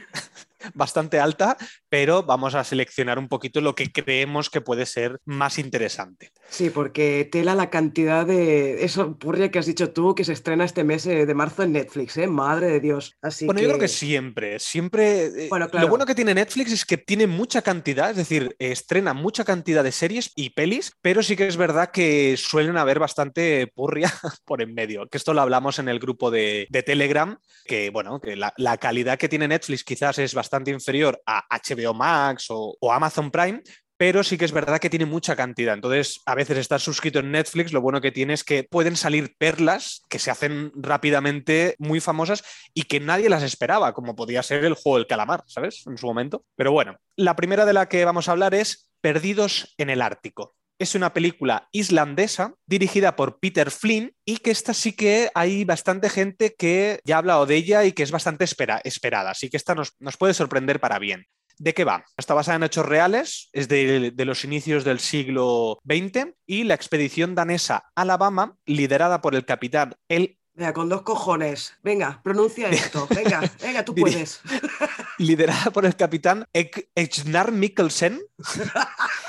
bastante alta, pero vamos a seleccionar un poquito lo que creemos que puede ser más interesante. Sí, porque tela la cantidad de eso, Purria, que has dicho tú, que se estrena este mes eh, de marzo en Netflix, ¿eh? Madre de Dios. Así bueno, que... yo creo que siempre, siempre... eh, Bueno, claro. Lo bueno que tiene Netflix es que tiene mucha cantidad, es decir, estrena mucha cantidad de series y pelis, pero sí que es verdad que suelen haber bastante purria por en medio, que esto lo hablamos en el grupo de, de Telegram, que bueno, que la, la calidad que tiene Netflix quizás es bastante inferior a HBO Max o, o Amazon Prime, pero sí que es verdad que tiene mucha cantidad. Entonces, a veces estar suscrito en Netflix, lo bueno que tiene es que pueden salir perlas que se hacen rápidamente muy famosas y que nadie las esperaba, como podía ser el juego del calamar, ¿sabes? En su momento. Pero bueno, la primera de la que vamos a hablar es Perdidos en el Ártico. Es una película islandesa dirigida por Peter Flynn y que esta sí que hay bastante gente que ya ha hablado de ella y que es bastante espera- esperada. Así que esta nos, nos puede sorprender para bien. ¿De qué va? Está basada en hechos reales, es de, de los inicios del siglo XX y la expedición danesa Alabama, liderada por el capitán El Venga, con dos cojones. Venga, pronuncia esto. Venga, venga, tú puedes. liderada por el capitán Ejnar Mikkelsen,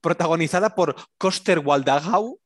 protagonizada por Koster Waldagau.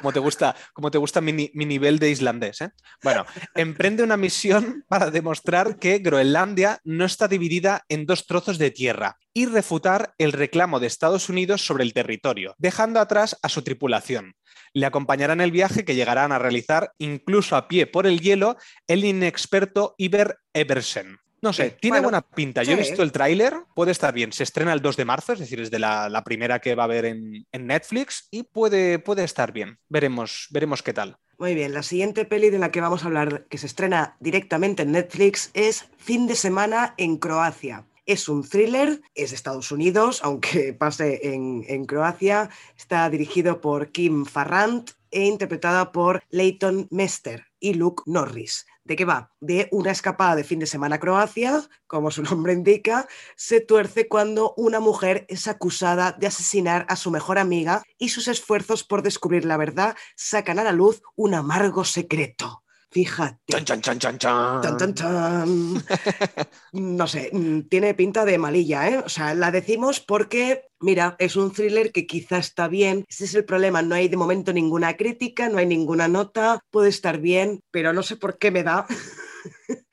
como te gusta, como te gusta mi, ni- mi nivel de islandés. ¿eh? Bueno, emprende una misión para demostrar que Groenlandia no está dividida en dos trozos de tierra y refutar el reclamo de Estados Unidos sobre el territorio, dejando atrás a su tripulación. Le acompañará en el viaje que llegarán a realizar, incluso a pie por el hielo, el inexperto Iber Eversen. No sé, Sí, tiene bueno, buena pinta. Yo he visto el tráiler, puede estar bien. Se estrena el 2 de marzo, es decir, es de la, la primera que va a haber en, en Netflix y puede, puede estar bien. Veremos, veremos qué tal. Muy bien, la siguiente peli de la que vamos a hablar, que se estrena directamente en Netflix, es Fin de semana en Croacia. Es un thriller, es de Estados Unidos, aunque pase en, en Croacia. Está dirigido por Kim Farrant e interpretada por Leighton Mester y Luke Norris. ¿De qué va? De una escapada de fin de semana a Croacia, como su nombre indica, se tuerce cuando una mujer es acusada de asesinar a su mejor amiga y sus esfuerzos por descubrir la verdad sacan a la luz un amargo secreto. Fíjate. Chan, chan, chan. No sé, mm, tiene pinta de malilla, ¿eh? O sea, la decimos porque, mira, es un thriller que quizá está bien. Ese es el problema, no hay de momento ninguna crítica, no hay ninguna nota, puede estar bien, pero no sé por qué me da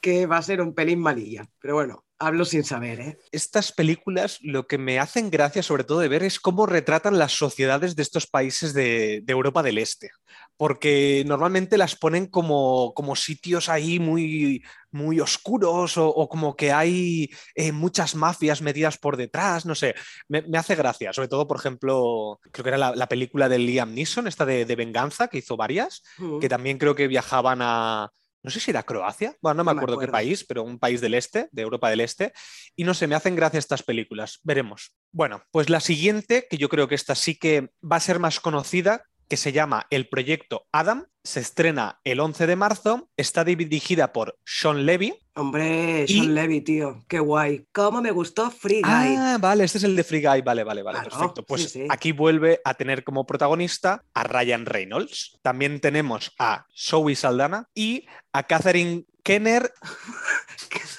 que va a ser un pelín malilla. Pero bueno, hablo sin saber, ¿eh? Estas películas lo que me hacen gracia sobre todo de ver es cómo retratan las sociedades de estos países de, de Europa del Este. Porque normalmente las ponen como, como sitios ahí muy, muy oscuros o, o como que hay eh, muchas mafias metidas por detrás, no sé, me, me hace gracia. Sobre todo, por ejemplo, creo que era la, la película de Liam Neeson, esta de, de Venganza, que hizo varias, que también creo que viajaban a, no sé si era Croacia, bueno, no me No me acuerdo qué acuerdo. país, pero un país del este, de Europa del Este, y no sé, me hacen gracia estas películas, veremos. Bueno, pues la siguiente, que yo creo que esta sí que va a ser más conocida, que se llama El Proyecto Adam, se estrena el 11 de marzo, está dirigida por Sean Levy. Hombre, Y- Sean Levy, tío, qué guay. ¿Cómo me gustó Free Guy? Ah, vale, este es el de Free Guy, vale, vale, vale, Claro, perfecto. Pues sí, sí. aquí vuelve a tener como protagonista a Ryan Reynolds. También tenemos a Zoe Saldana y a Catherine Kenner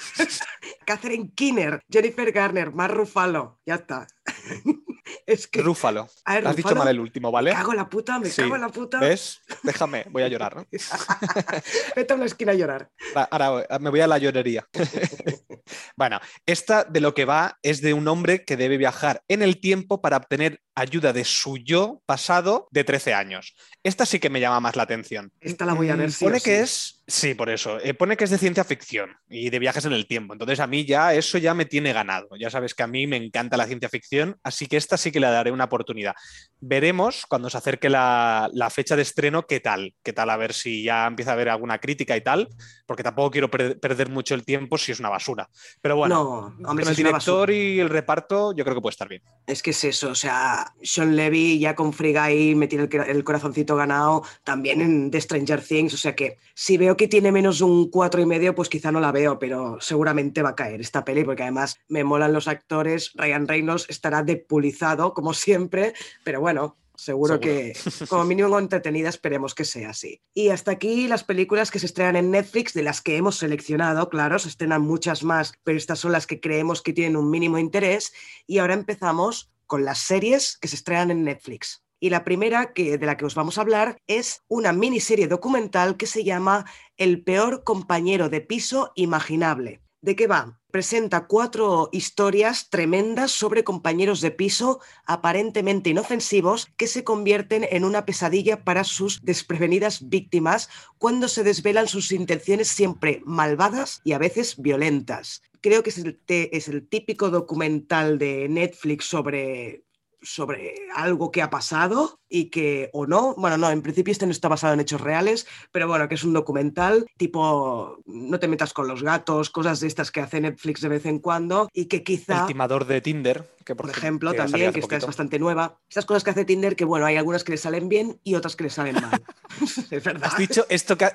Catherine Kinner, Jennifer Garner, Mar Rufalo, ya está. es que. Rúfalo. A ver, Has dicho mal el último, Me ¿vale? cago en la puta, me Sí. cago en la puta. ¿Ves? Déjame, voy a llorar. ¿no? Vete a una esquina a llorar. Ahora me voy a la llorería. bueno, esta de lo que va es de un hombre que debe viajar en el tiempo para obtener ayuda de su yo pasado de 13 años. Esta sí que me llama más la atención. Esta la voy a ver Mm, sí Pone que sí. es, sí, por eso, eh, pone que es de ciencia ficción y de viajes en el tiempo. Entonces a mí ya eso ya me tiene ganado. Ya sabes que a mí me encanta la ciencia ficción, así que esta sí que le daré una oportunidad. Veremos cuando se acerque la, la fecha de estreno qué tal, qué tal, a ver si ya empieza a haber alguna crítica y tal, porque tampoco quiero per- perder mucho el tiempo si es una basura. Pero bueno, no, hombre, con el director y el reparto yo creo que puede estar bien. Es que es eso, o sea, Sean Levy ya con Free Guy me tiene el, el corazoncito ganado, también en The Stranger Things, o sea que si veo que tiene menos de un cuatro y medio, pues quizá no la veo, pero seguramente va a caer esta peli, porque además me molan los actores, Ryan Reynolds estará depulizado, como siempre, pero bueno, Seguro, Seguro. que, como mínimo entretenida, esperemos que sea así. Y hasta aquí las películas que se estrenan en Netflix, de las que hemos seleccionado, claro, se estrenan muchas más, pero estas son las que creemos que tienen un mínimo interés. Y ahora empezamos con las series que se estrenan en Netflix. Y la primera que, de la que os vamos a hablar es una miniserie documental que se llama El peor compañero de piso imaginable. ¿De qué va? Presenta cuatro historias tremendas sobre compañeros de piso aparentemente inofensivos que se convierten en una pesadilla para sus desprevenidas víctimas cuando se desvelan sus intenciones siempre malvadas y a veces violentas. Creo que es el, típico documental de Netflix sobre sobre algo que ha pasado y que, o no, bueno, no, en principio este no está basado en hechos reales, pero bueno, que es un documental tipo no te metas con los gatos, cosas de estas que hace Netflix de vez en cuando y que quizá... El timador de Tinder, que Por por, ejemplo, que también, que esta es bastante nueva. Estas cosas que hace Tinder, que bueno, hay algunas que le salen bien y otras que le salen mal. es verdad. Has dicho esto que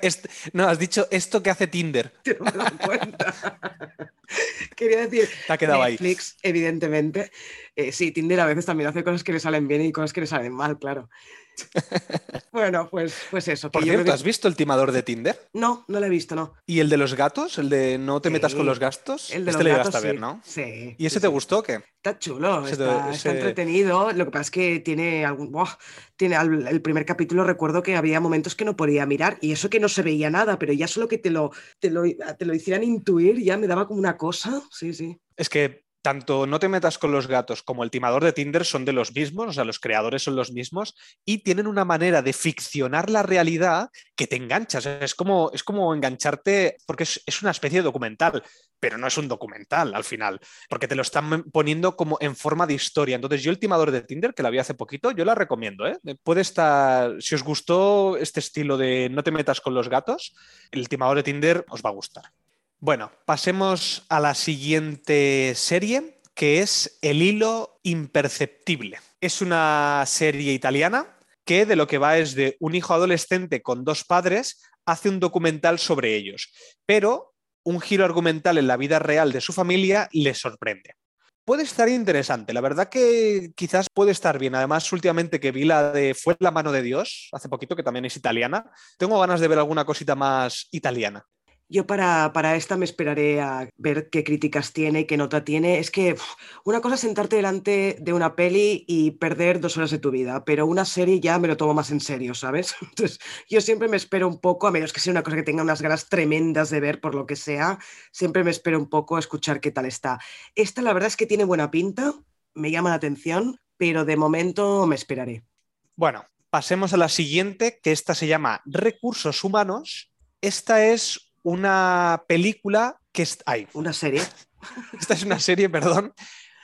no, has dicho esto que hace Tinder. Te me cuenta. Quería decir, Te ha quedado ahí. Netflix, evidentemente. Eh, sí, Tinder a veces también hace cosas que le salen bien y cosas que le salen mal, claro. bueno, pues, pues eso. Por me cierto, ¿has visto el timador de Tinder? No, no lo he visto, no. ¿Y el de los gatos? ¿El de no te metas con los gastos? El de este los le gatos, a ver, sí. ¿no? Sí. ¿Y ese sí, te gustó o qué? Está chulo, Ese está, entretenido. Lo que pasa es que tiene algún. buah, tiene al- el primer capítulo recuerdo que había momentos que no podía mirar y eso que no se veía nada, pero ya solo que te lo, te lo, te lo hicieran intuir ya me daba como una cosa. Sí, sí. Es que tanto No te metas con los gatos como el timador de Tinder son de los mismos, o sea, los creadores son los mismos y tienen una manera de ficcionar la realidad que te enganchas. Es como, es como engancharte, porque es, es una especie de documental, pero no es un documental al final, porque te lo están poniendo como en forma de historia. Entonces, yo el timador de Tinder, que la vi hace poquito, yo la recomiendo. ¿eh? Puede estar, si os gustó este estilo de No te metas con los gatos, el timador de Tinder os va a gustar. Bueno, pasemos a la siguiente serie, que es El hilo imperceptible. Es una serie italiana que de lo que va es de un hijo adolescente con dos padres, hace un documental sobre ellos, pero un giro argumental en la vida real de su familia les sorprende. Puede estar interesante, la verdad que quizás puede estar bien. Además, últimamente que vi la de Fue la mano de Dios, hace poquito, que también es italiana, tengo ganas de ver alguna cosita más italiana. Yo para, para esta me esperaré a ver qué críticas tiene qué nota tiene. Es que una cosa es sentarte delante de una peli y perder dos horas de tu vida, pero una serie ya me lo tomo más en serio, ¿sabes? Entonces, yo siempre me espero un poco, a menos que sea una cosa que tenga unas ganas tremendas de ver por lo que sea, siempre me espero un poco a escuchar qué tal está. Esta la verdad es que tiene buena pinta, me llama la atención, pero de momento me esperaré. Bueno, pasemos a la siguiente, que esta se llama Recursos Humanos. Esta es una película que es... ay, Una serie. esta es una serie, perdón,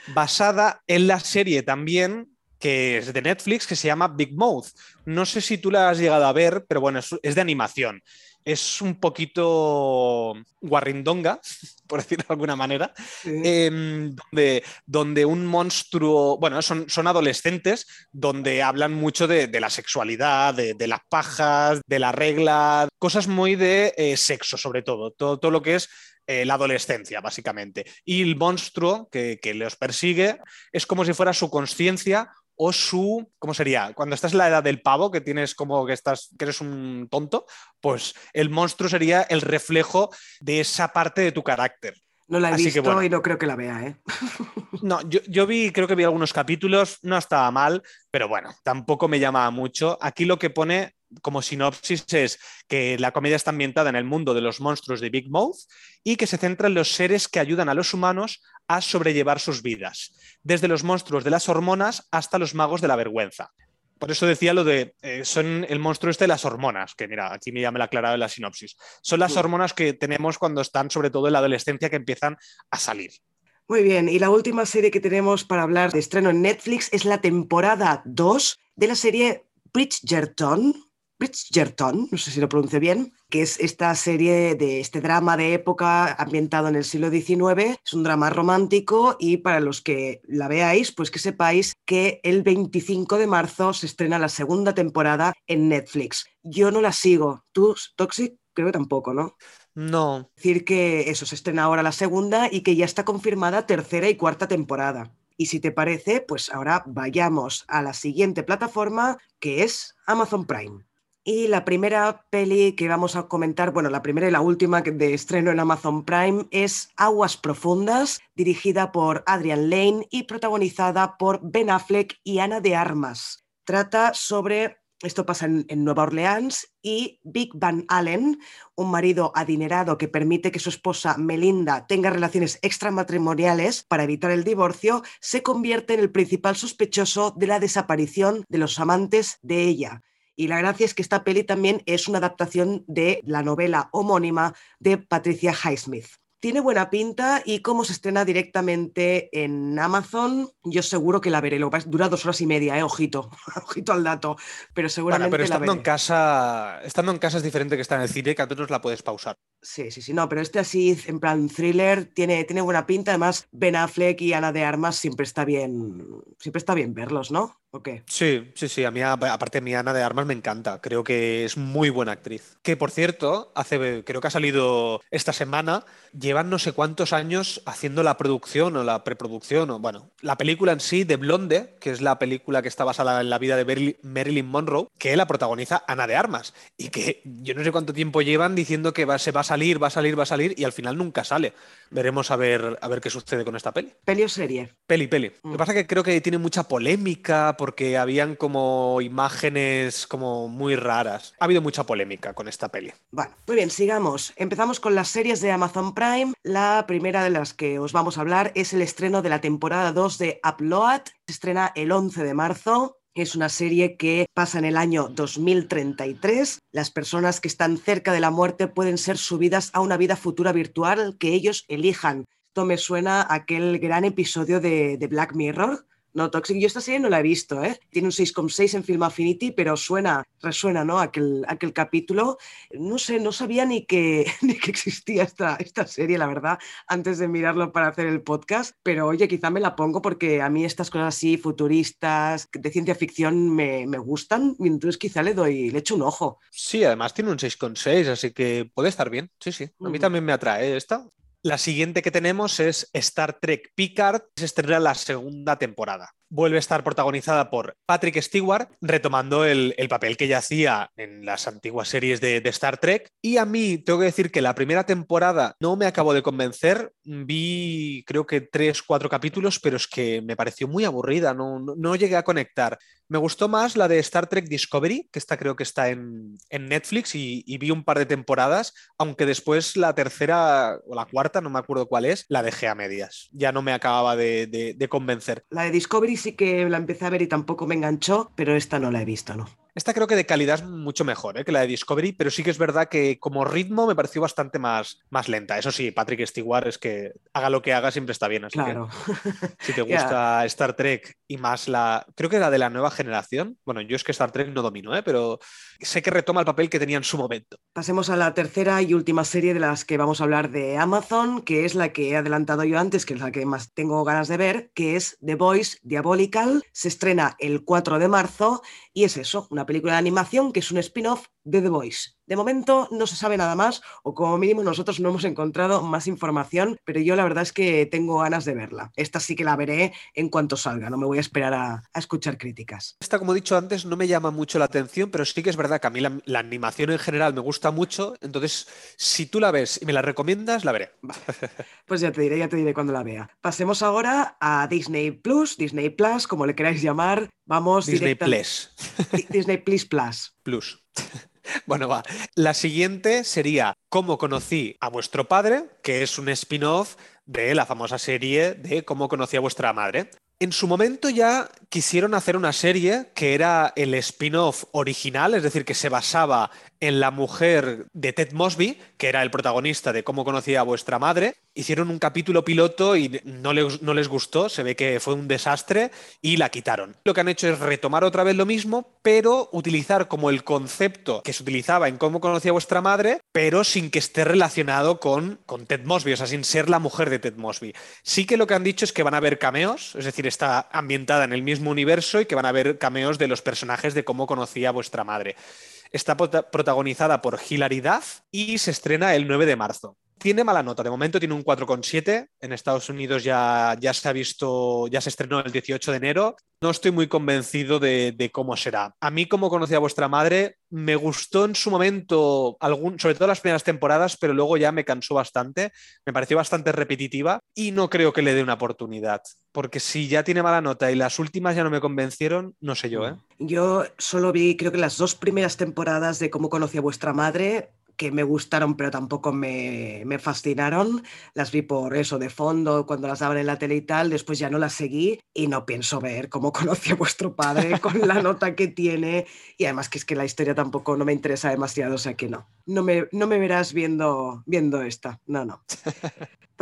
basada en la serie también que es de Netflix, que se llama Big Mouth. No sé si tú la has llegado a ver, pero bueno, es, es de animación. Es un poquito guarrindonga, por decirlo de alguna manera, Sí. eh, donde, donde un monstruo, bueno, son, son adolescentes, donde hablan mucho de, de la sexualidad, de, de las pajas, de la regla, cosas muy de eh, sexo sobre todo, todo, todo lo que es eh, la adolescencia, básicamente. Y el monstruo que, que los persigue es como si fuera su conciencia o su, ¿cómo sería? Cuando estás en la edad del pavo, que tienes como que estás, que eres un tonto, pues el monstruo sería el reflejo de esa parte de tu carácter. No la he así visto bueno. y no creo que la vea, ¿eh? No, yo, yo vi, creo que vi algunos capítulos, no estaba mal, pero bueno, tampoco me llamaba mucho. Aquí lo que pone como sinopsis es que la comedia está ambientada en el mundo de los monstruos de Big Mouth y que se centra en los seres que ayudan a los humanos a sobrellevar sus vidas, desde los monstruos de las hormonas hasta los magos de la vergüenza. Por eso decía lo de, eh, son el monstruo este de las hormonas, que mira, aquí ya me lo ha aclarado en la sinopsis. Son las Sí. hormonas que tenemos cuando están sobre todo en la adolescencia que empiezan a salir. Muy bien, y la última serie que tenemos para hablar de estreno en Netflix es la temporada 2 de la serie Bridgerton. Bridgerton, no sé si lo pronuncio bien, que es esta serie de este drama de época ambientado en el siglo XIX. Es un drama romántico y para los que la veáis, pues que sepáis que el 25 de marzo se estrena la segunda temporada en Netflix. Yo no la sigo. ¿Tú, Toxic? Creo que tampoco, ¿no? No, decir que eso se estrena ahora la segunda y que ya está confirmada tercera y cuarta temporada. Y si te parece, pues ahora vayamos a la siguiente plataforma que es Amazon Prime. Y la primera peli que vamos a comentar, bueno, la primera y la última de estreno en Amazon Prime es Aguas Profundas, dirigida por Adrian Lane y protagonizada por Ben Affleck y Ana de Armas. Trata sobre, esto pasa en, Nueva Orleans, y Big Van Allen, un marido adinerado que permite que su esposa Melinda tenga relaciones extramatrimoniales para evitar el divorcio, se convierte en el principal sospechoso de la desaparición de los amantes de ella. Y la gracia es que esta peli también es una adaptación de la novela homónima de Patricia Highsmith. Tiene buena pinta y como se estrena directamente en Amazon, yo seguro que la veré. Lo dura dos horas y media, ¿eh? ojito, ojito al dato. Pero seguramente. Bueno, pero estando la en veré. casa, estando en casa es diferente que estar en el cine, que a todos la puedes pausar. Sí, sí, sí, no, pero este así, en plan thriller, tiene, tiene buena pinta. Además, Ben Affleck y Ana de Armas siempre está bien, siempre está bien verlos, ¿no? ¿O qué? Sí, sí, sí. A mí, aparte, mi Ana de Armas me encanta. Creo que es muy buena actriz. Que por cierto, hace, creo que ha salido esta semana. Llevan no sé cuántos años haciendo la producción o la preproducción, o bueno, la película en sí de Blonde, que es la película que está basada en la vida de Marilyn Monroe, que la protagoniza Ana de Armas. Y que yo no sé cuánto tiempo llevan diciendo que se va a salir, va a salir, va a salir, y al final nunca sale. Veremos a ver, a ver qué sucede con esta peli. Peli o serie. Peli, peli. Lo Mm. que pasa es que creo que tiene mucha polémica porque habían como imágenes como muy raras. Ha habido mucha polémica con esta peli. Bueno, muy bien, sigamos. Empezamos con las series de Amazon Prime. La primera de las que os vamos a hablar es el estreno de la temporada 2 de Upload. Se estrena el 11 de marzo. Es una serie que pasa en el año 2033. Las personas que están cerca de la muerte pueden ser subidas a una vida futura virtual que ellos elijan. Esto me suena a aquel gran episodio de, de Black Mirror. No, Toxic, yo esta serie no la he visto, ¿eh? Tiene un 6,6 en Film Affinity, pero suena, resuena, ¿no? Aquel, aquel capítulo. No sé, no sabía ni que, ni que existía esta, esta serie, la verdad, antes de mirarlo para hacer el podcast. Pero oye, quizá me la pongo porque a mí estas cosas así futuristas, de ciencia ficción, me, me gustan. Y entonces quizá le doy, le echo un ojo. Sí, además tiene un 6,6, así que puede estar bien. Sí, sí. A mí Mm. también me atrae esta. La siguiente que tenemos es Star Trek Picard, se estrena la segunda temporada. Vuelve a estar protagonizada por Patrick Stewart, retomando el, el papel que ya hacía en las antiguas series de, de Star Trek. Y a mí tengo que decir que la primera temporada no me acabó de convencer. Vi creo que tres, cuatro capítulos, pero es que me pareció muy aburrida, no, no llegué a conectar. Me gustó más la de Star Trek Discovery, que esta creo que está en, en Netflix y, vi un par de temporadas, aunque después la tercera o la cuarta, no me acuerdo cuál es, la dejé a medias. Ya no me acababa de, de- de convencer. La de Discovery sí que la empecé a ver y tampoco me enganchó, pero esta no la he visto, ¿no? Esta creo que de calidad es mucho mejor ¿eh? que la de Discovery, pero sí que es verdad que como ritmo me pareció bastante más, más lenta. Eso sí, Patrick Stewart es que haga lo que haga siempre está bien. Así que Claro. si te gusta Star Trek y más la... Creo que la de la nueva generación. Bueno, yo es que Star Trek no domino, ¿eh? pero sé que retoma el papel que tenía en su momento. Pasemos a la tercera y última serie de las que vamos a hablar de Amazon, que es la que he adelantado yo antes, que es la que más tengo ganas de ver, que es The Voice Diabolical. Se estrena el 4 de marzo y es eso, una película de animación que es un spin-off de The Voice. De momento no se sabe nada más, o como mínimo nosotros no hemos encontrado más información, pero yo la verdad es que tengo ganas de verla. Esta sí que la veré en cuanto salga, no me voy a esperar a, a escuchar críticas. Esta, como he dicho antes, no me llama mucho la atención, pero sí que es verdad que a mí la, la animación en general me gusta mucho. Entonces, si tú la ves y me la recomiendas, la veré. Pues ya te diré, ya te diré cuando la vea. Pasemos ahora a Disney Plus, Disney Plus, como le queráis llamar. Vamos Disney directa- Plus. Di- Disney Plus Plus. Plus. Bueno, va. La siguiente sería Cómo conocí a vuestro padre, que es un spin-off de la famosa serie de Cómo conocí a vuestra madre. En su momento ya quisieron hacer una serie que era el spin-off original, es decir, que se basaba en la mujer de Ted Mosby, que era el protagonista de Cómo conocí a vuestra madre. Hicieron un capítulo piloto y no les, gustó, se ve que fue un desastre y la quitaron. Lo que han hecho es retomar otra vez lo mismo, pero utilizar como el concepto que se utilizaba en Cómo conocí a vuestra madre, pero sin que esté relacionado con, con Ted Mosby, o sea, sin ser la mujer de Ted Mosby. Sí que lo que han dicho es que van a haber cameos, es decir, está ambientada en el mismo universo y que van a haber cameos de los personajes de Cómo conocí a vuestra madre. Está prota- protagonizada por Hilary Duff y se estrena el 9 de marzo. Tiene mala nota. De momento tiene un 4,7. En Estados Unidos ya, ya se ha visto, ya se estrenó el 18 de enero. No estoy muy convencido de, cómo será. A mí, como conocí a vuestra madre, me gustó en su momento, algún, sobre todo las primeras temporadas, pero luego ya me cansó bastante. Me pareció bastante repetitiva y no creo que le dé una oportunidad. Porque si ya tiene mala nota y las últimas ya no me convencieron, no sé yo, ¿eh? Yo solo vi, creo que las dos primeras temporadas de cómo conocí a vuestra madre que me gustaron, pero tampoco me, me, fascinaron. Las vi por eso, de fondo, cuando las daban en la tele y tal. Después ya no las seguí y no pienso ver cómo conocí a vuestro padre con la nota que tiene. Y además que es que la historia tampoco no me interesa demasiado, o sea que no. No me, no me verás viendo, viendo esta. No, no.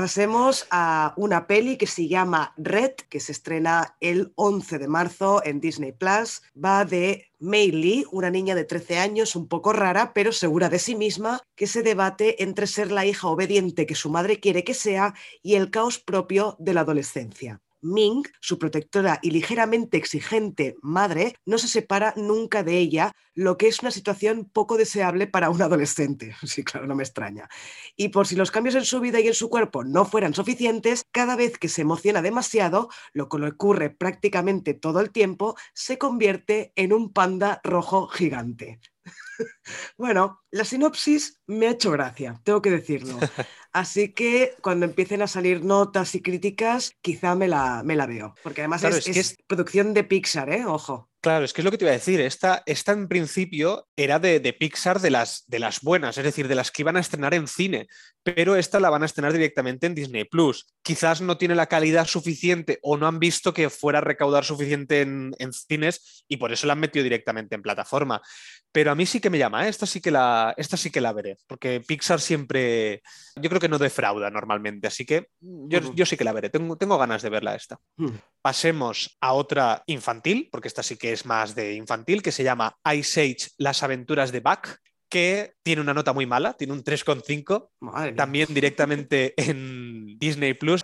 Pasemos a una peli que se llama Red, que se estrena el 11 de marzo en Disney Plus. Va de Mei Lee, una niña de 13 años, un poco rara, pero segura de sí misma, que se debate entre ser la hija obediente que su madre quiere que sea y el caos propio de la adolescencia. Ming, su protectora y ligeramente exigente madre, no se separa nunca de ella, lo que es una situación poco deseable para un adolescente. Sí, claro, no me extraña. Y por si los cambios en su vida y en su cuerpo no fueran suficientes, cada vez que se emociona demasiado, lo que le ocurre prácticamente todo el tiempo, se convierte en un panda rojo gigante. bueno, la sinopsis me ha hecho gracia, tengo que decirlo. Así que cuando empiecen a salir notas y críticas, quizá me la, me la veo. Porque además Claro, es, es que es producción de Pixar, ¿eh? Ojo. Claro, es que es lo que te iba a decir. Esta, esta en principio era de, de Pixar de las, de las buenas, es decir, de las que iban a estrenar en cine, pero esta la van a estrenar directamente en Disney Plus. Quizás no tiene la calidad suficiente o no han visto que fuera a recaudar suficiente en, en cines y por eso la han metido directamente en plataforma. Pero a mí sí que me llama, ¿eh? esta, sí que la, esta sí que la veré, porque Pixar siempre, yo creo que no defrauda normalmente, así que yo, yo sí que la veré, tengo, tengo ganas de verla esta. Hmm. Pasemos a otra infantil, porque esta sí que es más de infantil, que se llama Ice Age, las aventuras de Buck, que tiene una nota muy mala, tiene un 3,5, Madre mía. también directamente en Disney Plus.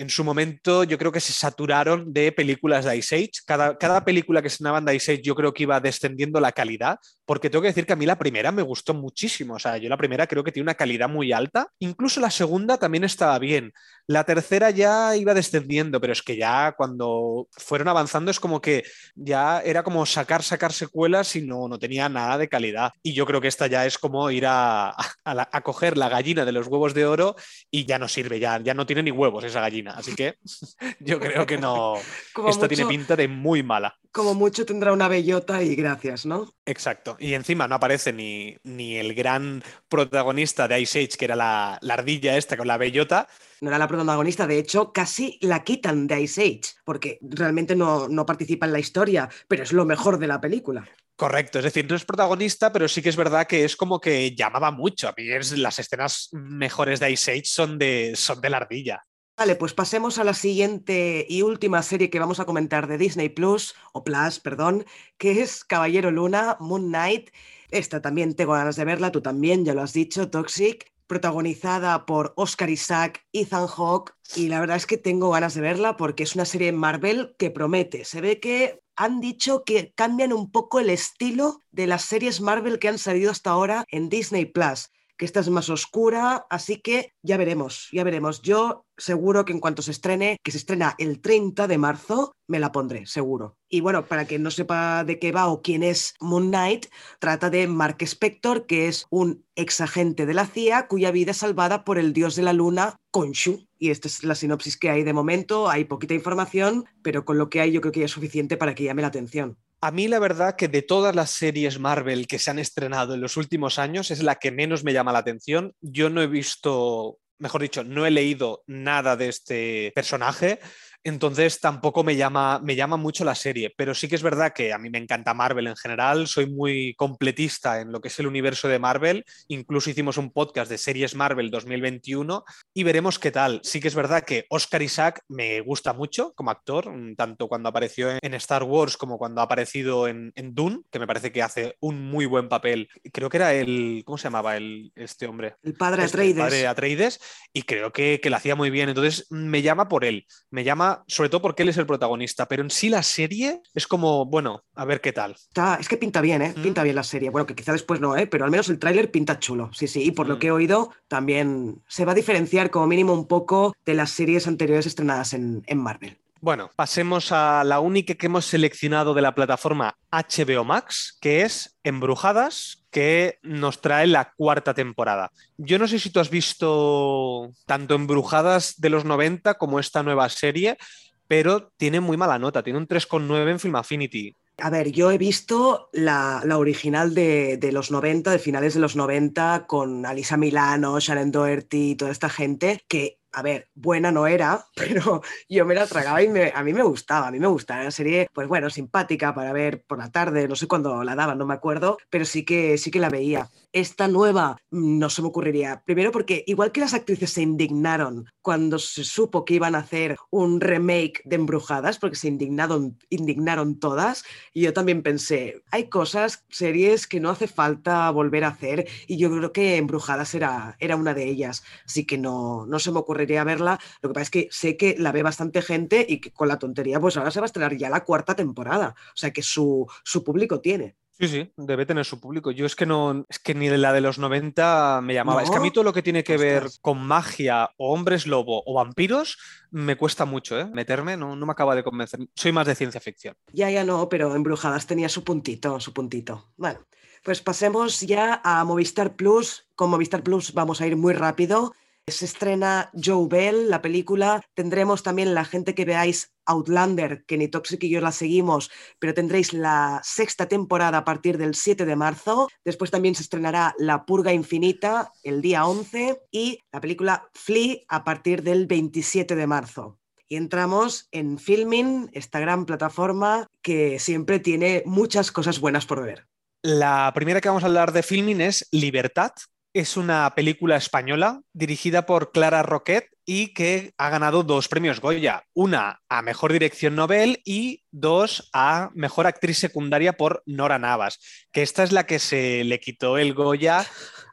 En su momento yo creo que se saturaron de películas de Ice Age. Cada, cada película que estrenaban de Ice Age yo creo que iba descendiendo la calidad, porque tengo que decir que a mí la primera me gustó muchísimo. O sea, yo la primera creo que tiene una calidad muy alta. Incluso la segunda también estaba bien. La tercera ya iba descendiendo, pero es que ya cuando fueron avanzando es como que ya era como sacar, sacar secuelas y no, no tenía nada de calidad. Y yo creo que esta ya es como ir a, a, la- a coger la gallina de los huevos de oro y ya no sirve, ya, ya no tiene ni huevos esa gallina. Así que yo creo que no. Como Esta tiene pinta de muy mala. Como mucho tendrá una bellota y gracias, ¿no? Exacto. Y encima no aparece ni, ni el gran protagonista de Ice Age, que era la, la ardilla esta con la bellota. No era la protagonista, de hecho, casi la quitan de Ice Age, porque realmente no, no participa en la historia, pero es lo mejor de la película. Correcto, es decir, no es protagonista, pero sí que es verdad que es como que llamaba mucho. A mí es, las escenas mejores de Ice Age son de, son de la ardilla. Vale, pues pasemos a la siguiente y última serie que vamos a comentar de Disney Plus, o Plus, perdón, que es Caballero Luna, Moon Knight. Esta también tengo ganas de verla, tú también, ya lo has dicho, Toxic, protagonizada por Oscar Isaac, Ethan Hawke, y la verdad es que tengo ganas de verla porque es una serie Marvel que promete. Se ve que han dicho que cambian un poco el estilo de las series Marvel que han salido hasta ahora en Disney Plus que esta es más oscura, así que ya veremos, ya veremos. Yo seguro que en cuanto se estrene, que se estrena el 30 de marzo, me la pondré, seguro. Y bueno, para quien no sepa de qué va o quién es Moon Knight, trata de Mark Spector, que es un ex agente de la CIA cuya vida es salvada por el dios de la luna, Khonshu. Y esta es la sinopsis que hay de momento, hay poquita información, pero con lo que hay yo creo que ya es suficiente para que llame la atención. A mí la verdad que de todas las series Marvel que se han estrenado en los últimos años es la que menos me llama la atención. Yo no he visto, mejor dicho, no he leído nada de este personaje. Entonces tampoco me llama, me llama mucho la serie, pero sí que es verdad que a mí me encanta Marvel en general, soy muy completista en lo que es el universo de Marvel, incluso hicimos un podcast de series Marvel 2021 y veremos qué tal. Sí que es verdad que Oscar Isaac me gusta mucho como actor, mm, tanto cuando apareció en Star Wars como cuando ha aparecido en, en Dune, que me parece que hace un muy buen papel. Creo que era el, ¿cómo se llamaba el, este hombre? El padre Este, Atreides. padre Atreides, y creo que, que lo hacía muy bien. Entonces me llama por él, me llama sobre todo porque él es el protagonista, pero en sí la serie es como, bueno, a ver qué tal. Está, es que pinta bien, ¿eh? Pinta bien la serie. Bueno, que quizá después no, ¿eh? Pero al menos el tráiler pinta chulo. Sí, sí. Y por lo Mm. que he oído, también se va a diferenciar como mínimo un poco de las series anteriores estrenadas en, en Marvel. Bueno, pasemos a la única que hemos seleccionado de la plataforma HBO Max, que es Embrujadas, que nos trae la cuarta temporada. Yo no sé si tú has visto tanto Embrujadas de los 90 como esta nueva serie, pero tiene muy mala nota, tiene un 3,9 en Film Affinity. A ver, yo he visto la, original de, de los 90, de finales de los 90, con Alisa Milano, Sharon Doherty y toda esta gente, que, a ver, buena no era, pero yo me la tragaba y a mí me gustaba, a mí me gustaba. Era una serie, pues bueno, simpática para ver por la tarde, no sé cuándo la daban, no me acuerdo, pero sí que, sí que la veía. Esta nueva mm, no se me ocurriría. Primero porque igual que las actrices se indignaron cuando se supo que iban a hacer un remake de Embrujadas, porque se indignaron, indignaron todas, y yo también pensé, hay cosas, series que no hace falta volver a hacer y yo creo que Embrujadas era, era una de ellas, así que no, no se me ocurriría verla. Lo que pasa es que sé que la ve bastante gente y que con la tontería pues ahora se va a estrenar ya la cuarta temporada, o sea que su, su público tiene. Sí, sí, debe tener su público. Yo es que no, es que ni de la de los 90 me llamaba. Es que a mí todo lo que tiene que ver con magia o hombres lobo o vampiros me cuesta mucho, ¿eh? Meterme, no, no me acaba de convencer. Soy más de ciencia ficción. Ya, ya no, pero Embrujadas tenía su puntito, su puntito. Bueno, pues pasemos ya a Movistar Plus. Con Movistar Plus vamos a ir muy rápido. Se estrena Joe Bell, la película. Tendremos también la gente que veáis Outlander, que ni Toxic y yo la seguimos, pero tendréis la sexta temporada a partir del 7 de marzo. Después también se estrenará La Purga Infinita el día 11 y la película Flea a partir del 27 de marzo. Y entramos en Filming, esta gran plataforma que siempre tiene muchas cosas buenas por ver. La primera que vamos a hablar de filming es Libertad. Es una película española dirigida por Clara Roquet y que ha ganado dos premios Goya. Una a Mejor Dirección Nobel y dos a Mejor Actriz Secundaria por Nora Navas, que esta es la que se le quitó el Goya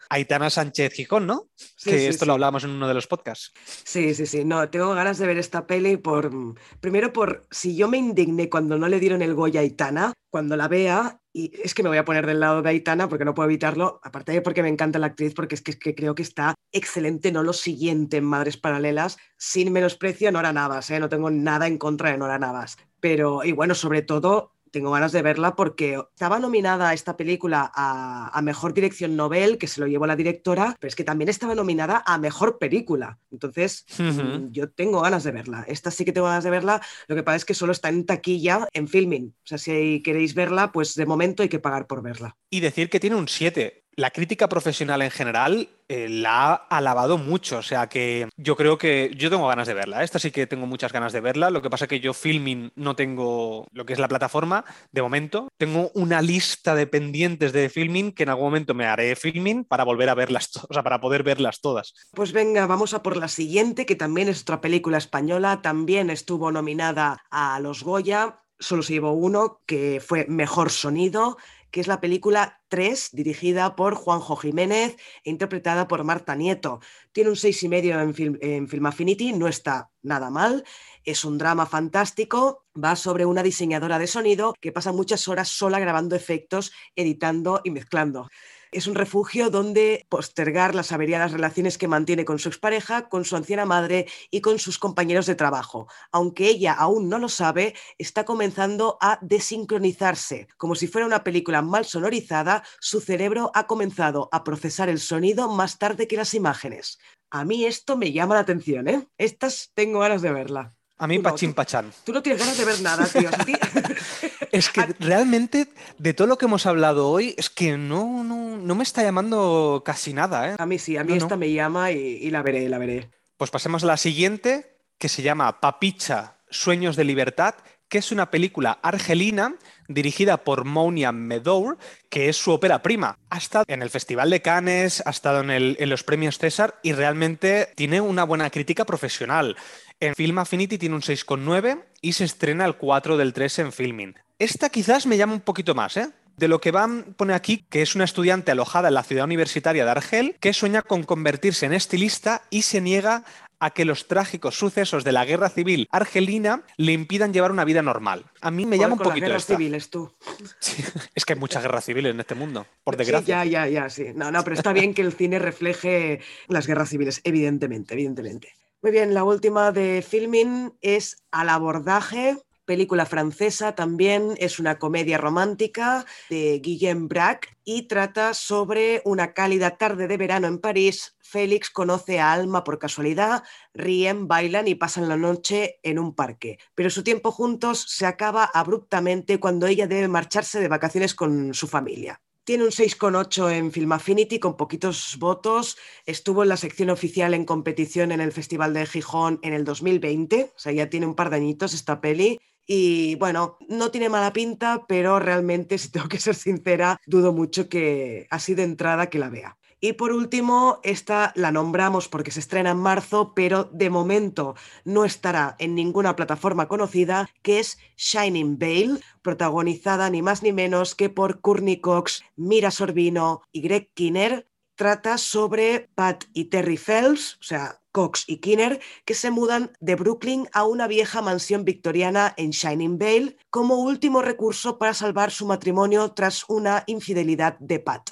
Aitana Sánchez Gijón, ¿no? Sí, que sí, esto sí. lo hablábamos en uno de los podcasts. Sí, sí, sí. No, tengo ganas de ver esta peli por. Primero, por si yo me indigné cuando no le dieron el Goya a Aitana, cuando la vea, y es que me voy a poner del lado de Aitana porque no puedo evitarlo, aparte de porque me encanta la actriz, porque es que, es que creo que está excelente, no lo siguiente en Madres Paralelas, sin menosprecio a Nora Navas, ¿eh? no tengo nada en contra de Nora Navas. Pero, y bueno, sobre todo, tengo ganas de verla porque estaba nominada esta película a, a Mejor Dirección Nobel, que se lo llevó la directora, pero es que también estaba nominada a Mejor Película. Entonces, mm, yo tengo ganas de verla. Esta sí que tengo ganas de verla. Lo que pasa es que solo está en taquilla, en filming. O sea, si queréis verla, pues de momento hay que pagar por verla. Y decir que tiene un 7. La crítica profesional en general eh, la ha alabado mucho, o sea que yo creo que yo tengo ganas de verla. Esta sí que tengo muchas ganas de verla. Lo que pasa que yo filming no tengo lo que es la plataforma de momento. Tengo una lista de pendientes de filming que en algún momento me haré filming para volver a verlas, o sea, para poder verlas todas. Pues venga, vamos a por la siguiente, que también es otra película española. También estuvo nominada a los Goya. Solo se llevó uno, que fue Mejor Sonido, que es la película 3, dirigida por Juanjo Jiménez e interpretada por Marta Nieto. Tiene un 6,5 en Film, en Film Affinity, no está nada mal. Es un drama fantástico, va sobre una diseñadora de sonido que pasa muchas horas sola grabando efectos, editando y mezclando. Es un refugio donde postergar las averiadas relaciones que mantiene con su expareja, con su anciana madre y con sus compañeros de trabajo. Aunque ella aún no lo sabe, está comenzando a desincronizarse. Como si fuera una película mal sonorizada, su cerebro ha comenzado a procesar el sonido más tarde que las imágenes. A mí esto me llama la atención, ¿eh? Estas tengo ganas de verla. A mí no, pachín pachán. Tú no tienes ganas de ver nada, tío. Ti- Es que realmente de todo lo que hemos hablado hoy es que no, no, no me está llamando casi nada, ¿eh? A mí sí, a mí No, no. esta me llama y, y la veré, la veré. Pues pasemos a la siguiente, que se llama Papicha, Sueños de Libertad, que es una película argelina dirigida por Mounia Medour, que es su ópera prima. Ha estado en el Festival de Cannes, ha estado en, el- en los premios César y realmente tiene una buena crítica profesional. En Film Affinity tiene un 6,9 y se estrena el 4 del 3 en Filming. Esta quizás me llama un poquito más, ¿eh? De lo que van pone aquí que es una estudiante alojada en la ciudad universitaria de Argel que sueña con convertirse en estilista y se niega a que los trágicos sucesos de la guerra civil argelina le impidan llevar una vida normal. A mí me Joder, llama un con las poquito guerras esta. civiles, tú. Sí, es que hay muchas guerras civiles en este mundo, por Sí, desgracia. ya, ya, ya, sí. No, no, pero está bien que el cine refleje las guerras civiles, evidentemente, evidentemente. Muy bien, la última de Filmin es Al abordaje, película francesa también, es una comedia romántica de Guillaume Braque y trata sobre una cálida tarde de verano en París. Félix conoce a Alma por casualidad, ríen, bailan y pasan la noche en un parque. Pero su tiempo juntos se acaba abruptamente cuando ella debe marcharse de vacaciones con su familia. Tiene un 6,8 en Film Affinity con poquitos votos. Estuvo en la sección oficial en competición en el Festival de Gijón en el 2020. O sea, ya tiene un par de añitos esta peli. Y bueno, no tiene mala pinta, pero realmente, si tengo que ser sincera, dudo mucho que así de entrada que la vea. Y por último, esta la nombramos porque se estrena en marzo, pero de momento no estará en ninguna plataforma conocida, que es Shining Veil, protagonizada ni más ni menos que por Courtney Cox, Mira Sorbino y Greg Kinner. Trata sobre Pat y Terry Fells, o sea, Cox y Kinner, que se mudan de Brooklyn a una vieja mansión victoriana en Shining Vale como último recurso para salvar su matrimonio tras una infidelidad de Pat.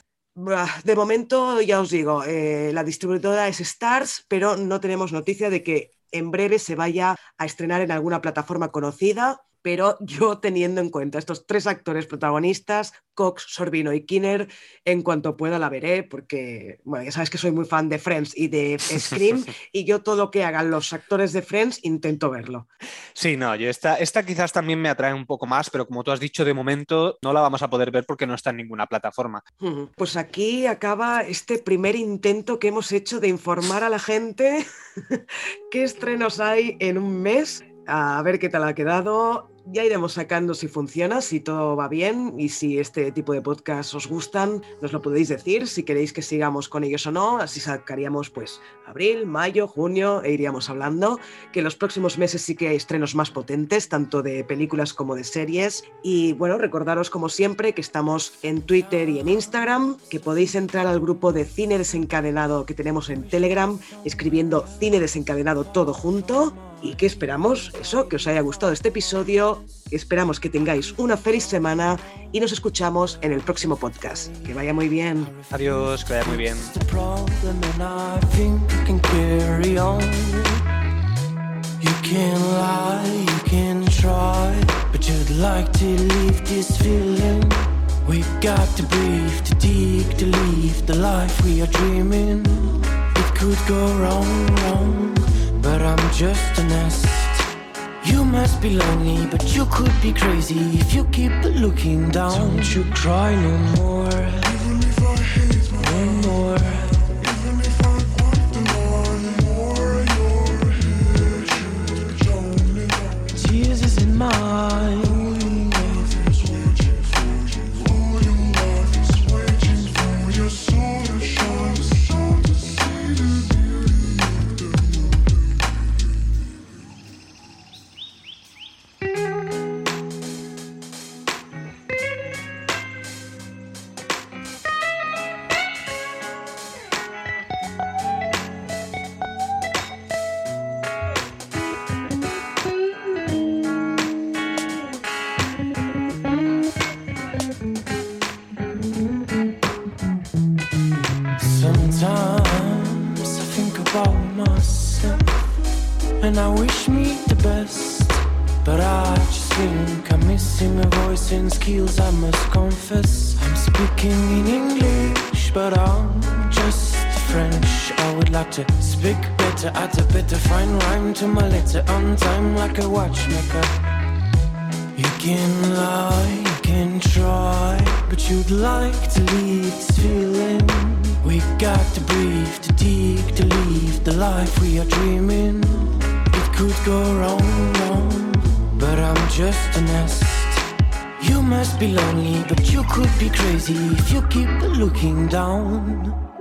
De momento, ya os digo, eh, la distribuidora es Stars, pero no tenemos noticia de que en breve se vaya a estrenar en alguna plataforma conocida. Pero yo teniendo en cuenta estos tres actores protagonistas, Cox, Sorbino y Kinner, en cuanto pueda la veré, porque, bueno, ya sabes que soy muy fan de Friends y de Scream, y yo todo lo que hagan los actores de Friends intento verlo. Sí, no, yo esta, esta quizás también me atrae un poco más, pero como tú has dicho, de momento no la vamos a poder ver porque no está en ninguna plataforma. Pues aquí acaba este primer intento que hemos hecho de informar a la gente qué estrenos hay en un mes. A ver qué tal ha quedado. Ya iremos sacando si funciona, si todo va bien y si este tipo de podcasts os gustan, nos lo podéis decir, si queréis que sigamos con ellos o no. Así sacaríamos pues abril, mayo, junio e iríamos hablando. Que los próximos meses sí que hay estrenos más potentes, tanto de películas como de series. Y bueno, recordaros como siempre que estamos en Twitter y en Instagram, que podéis entrar al grupo de cine desencadenado que tenemos en Telegram, escribiendo cine desencadenado todo junto. Y que esperamos eso, que os haya gustado este episodio, esperamos que tengáis una feliz semana y nos escuchamos en el próximo podcast. Que vaya muy bien. Adiós, que vaya muy bien. the problem and I think I can carry on. You can lie, you can try, but you'd like to leave this feeling. We got to breathe, to dig, to leave the life we are dreaming. It could go wrong, wrong, but I'm just a nest. You must be lonely, but you could be crazy if you keep looking down. Don't you cry no more. No more. Tears is in mine. And I wish me the best. But I just think I'm missing my voice and skills, I must confess. I'm speaking in English, but I'm just French. I would like to speak better, add a better fine rhyme to my letter on time like a watchmaker. You can lie, you can try, but you'd like to leave this feeling. We got to breathe, to dig, to leave the life we are dreaming. Could go wrong, wrong, but I'm just a nest. You must be lonely, but you could be crazy if you keep looking down.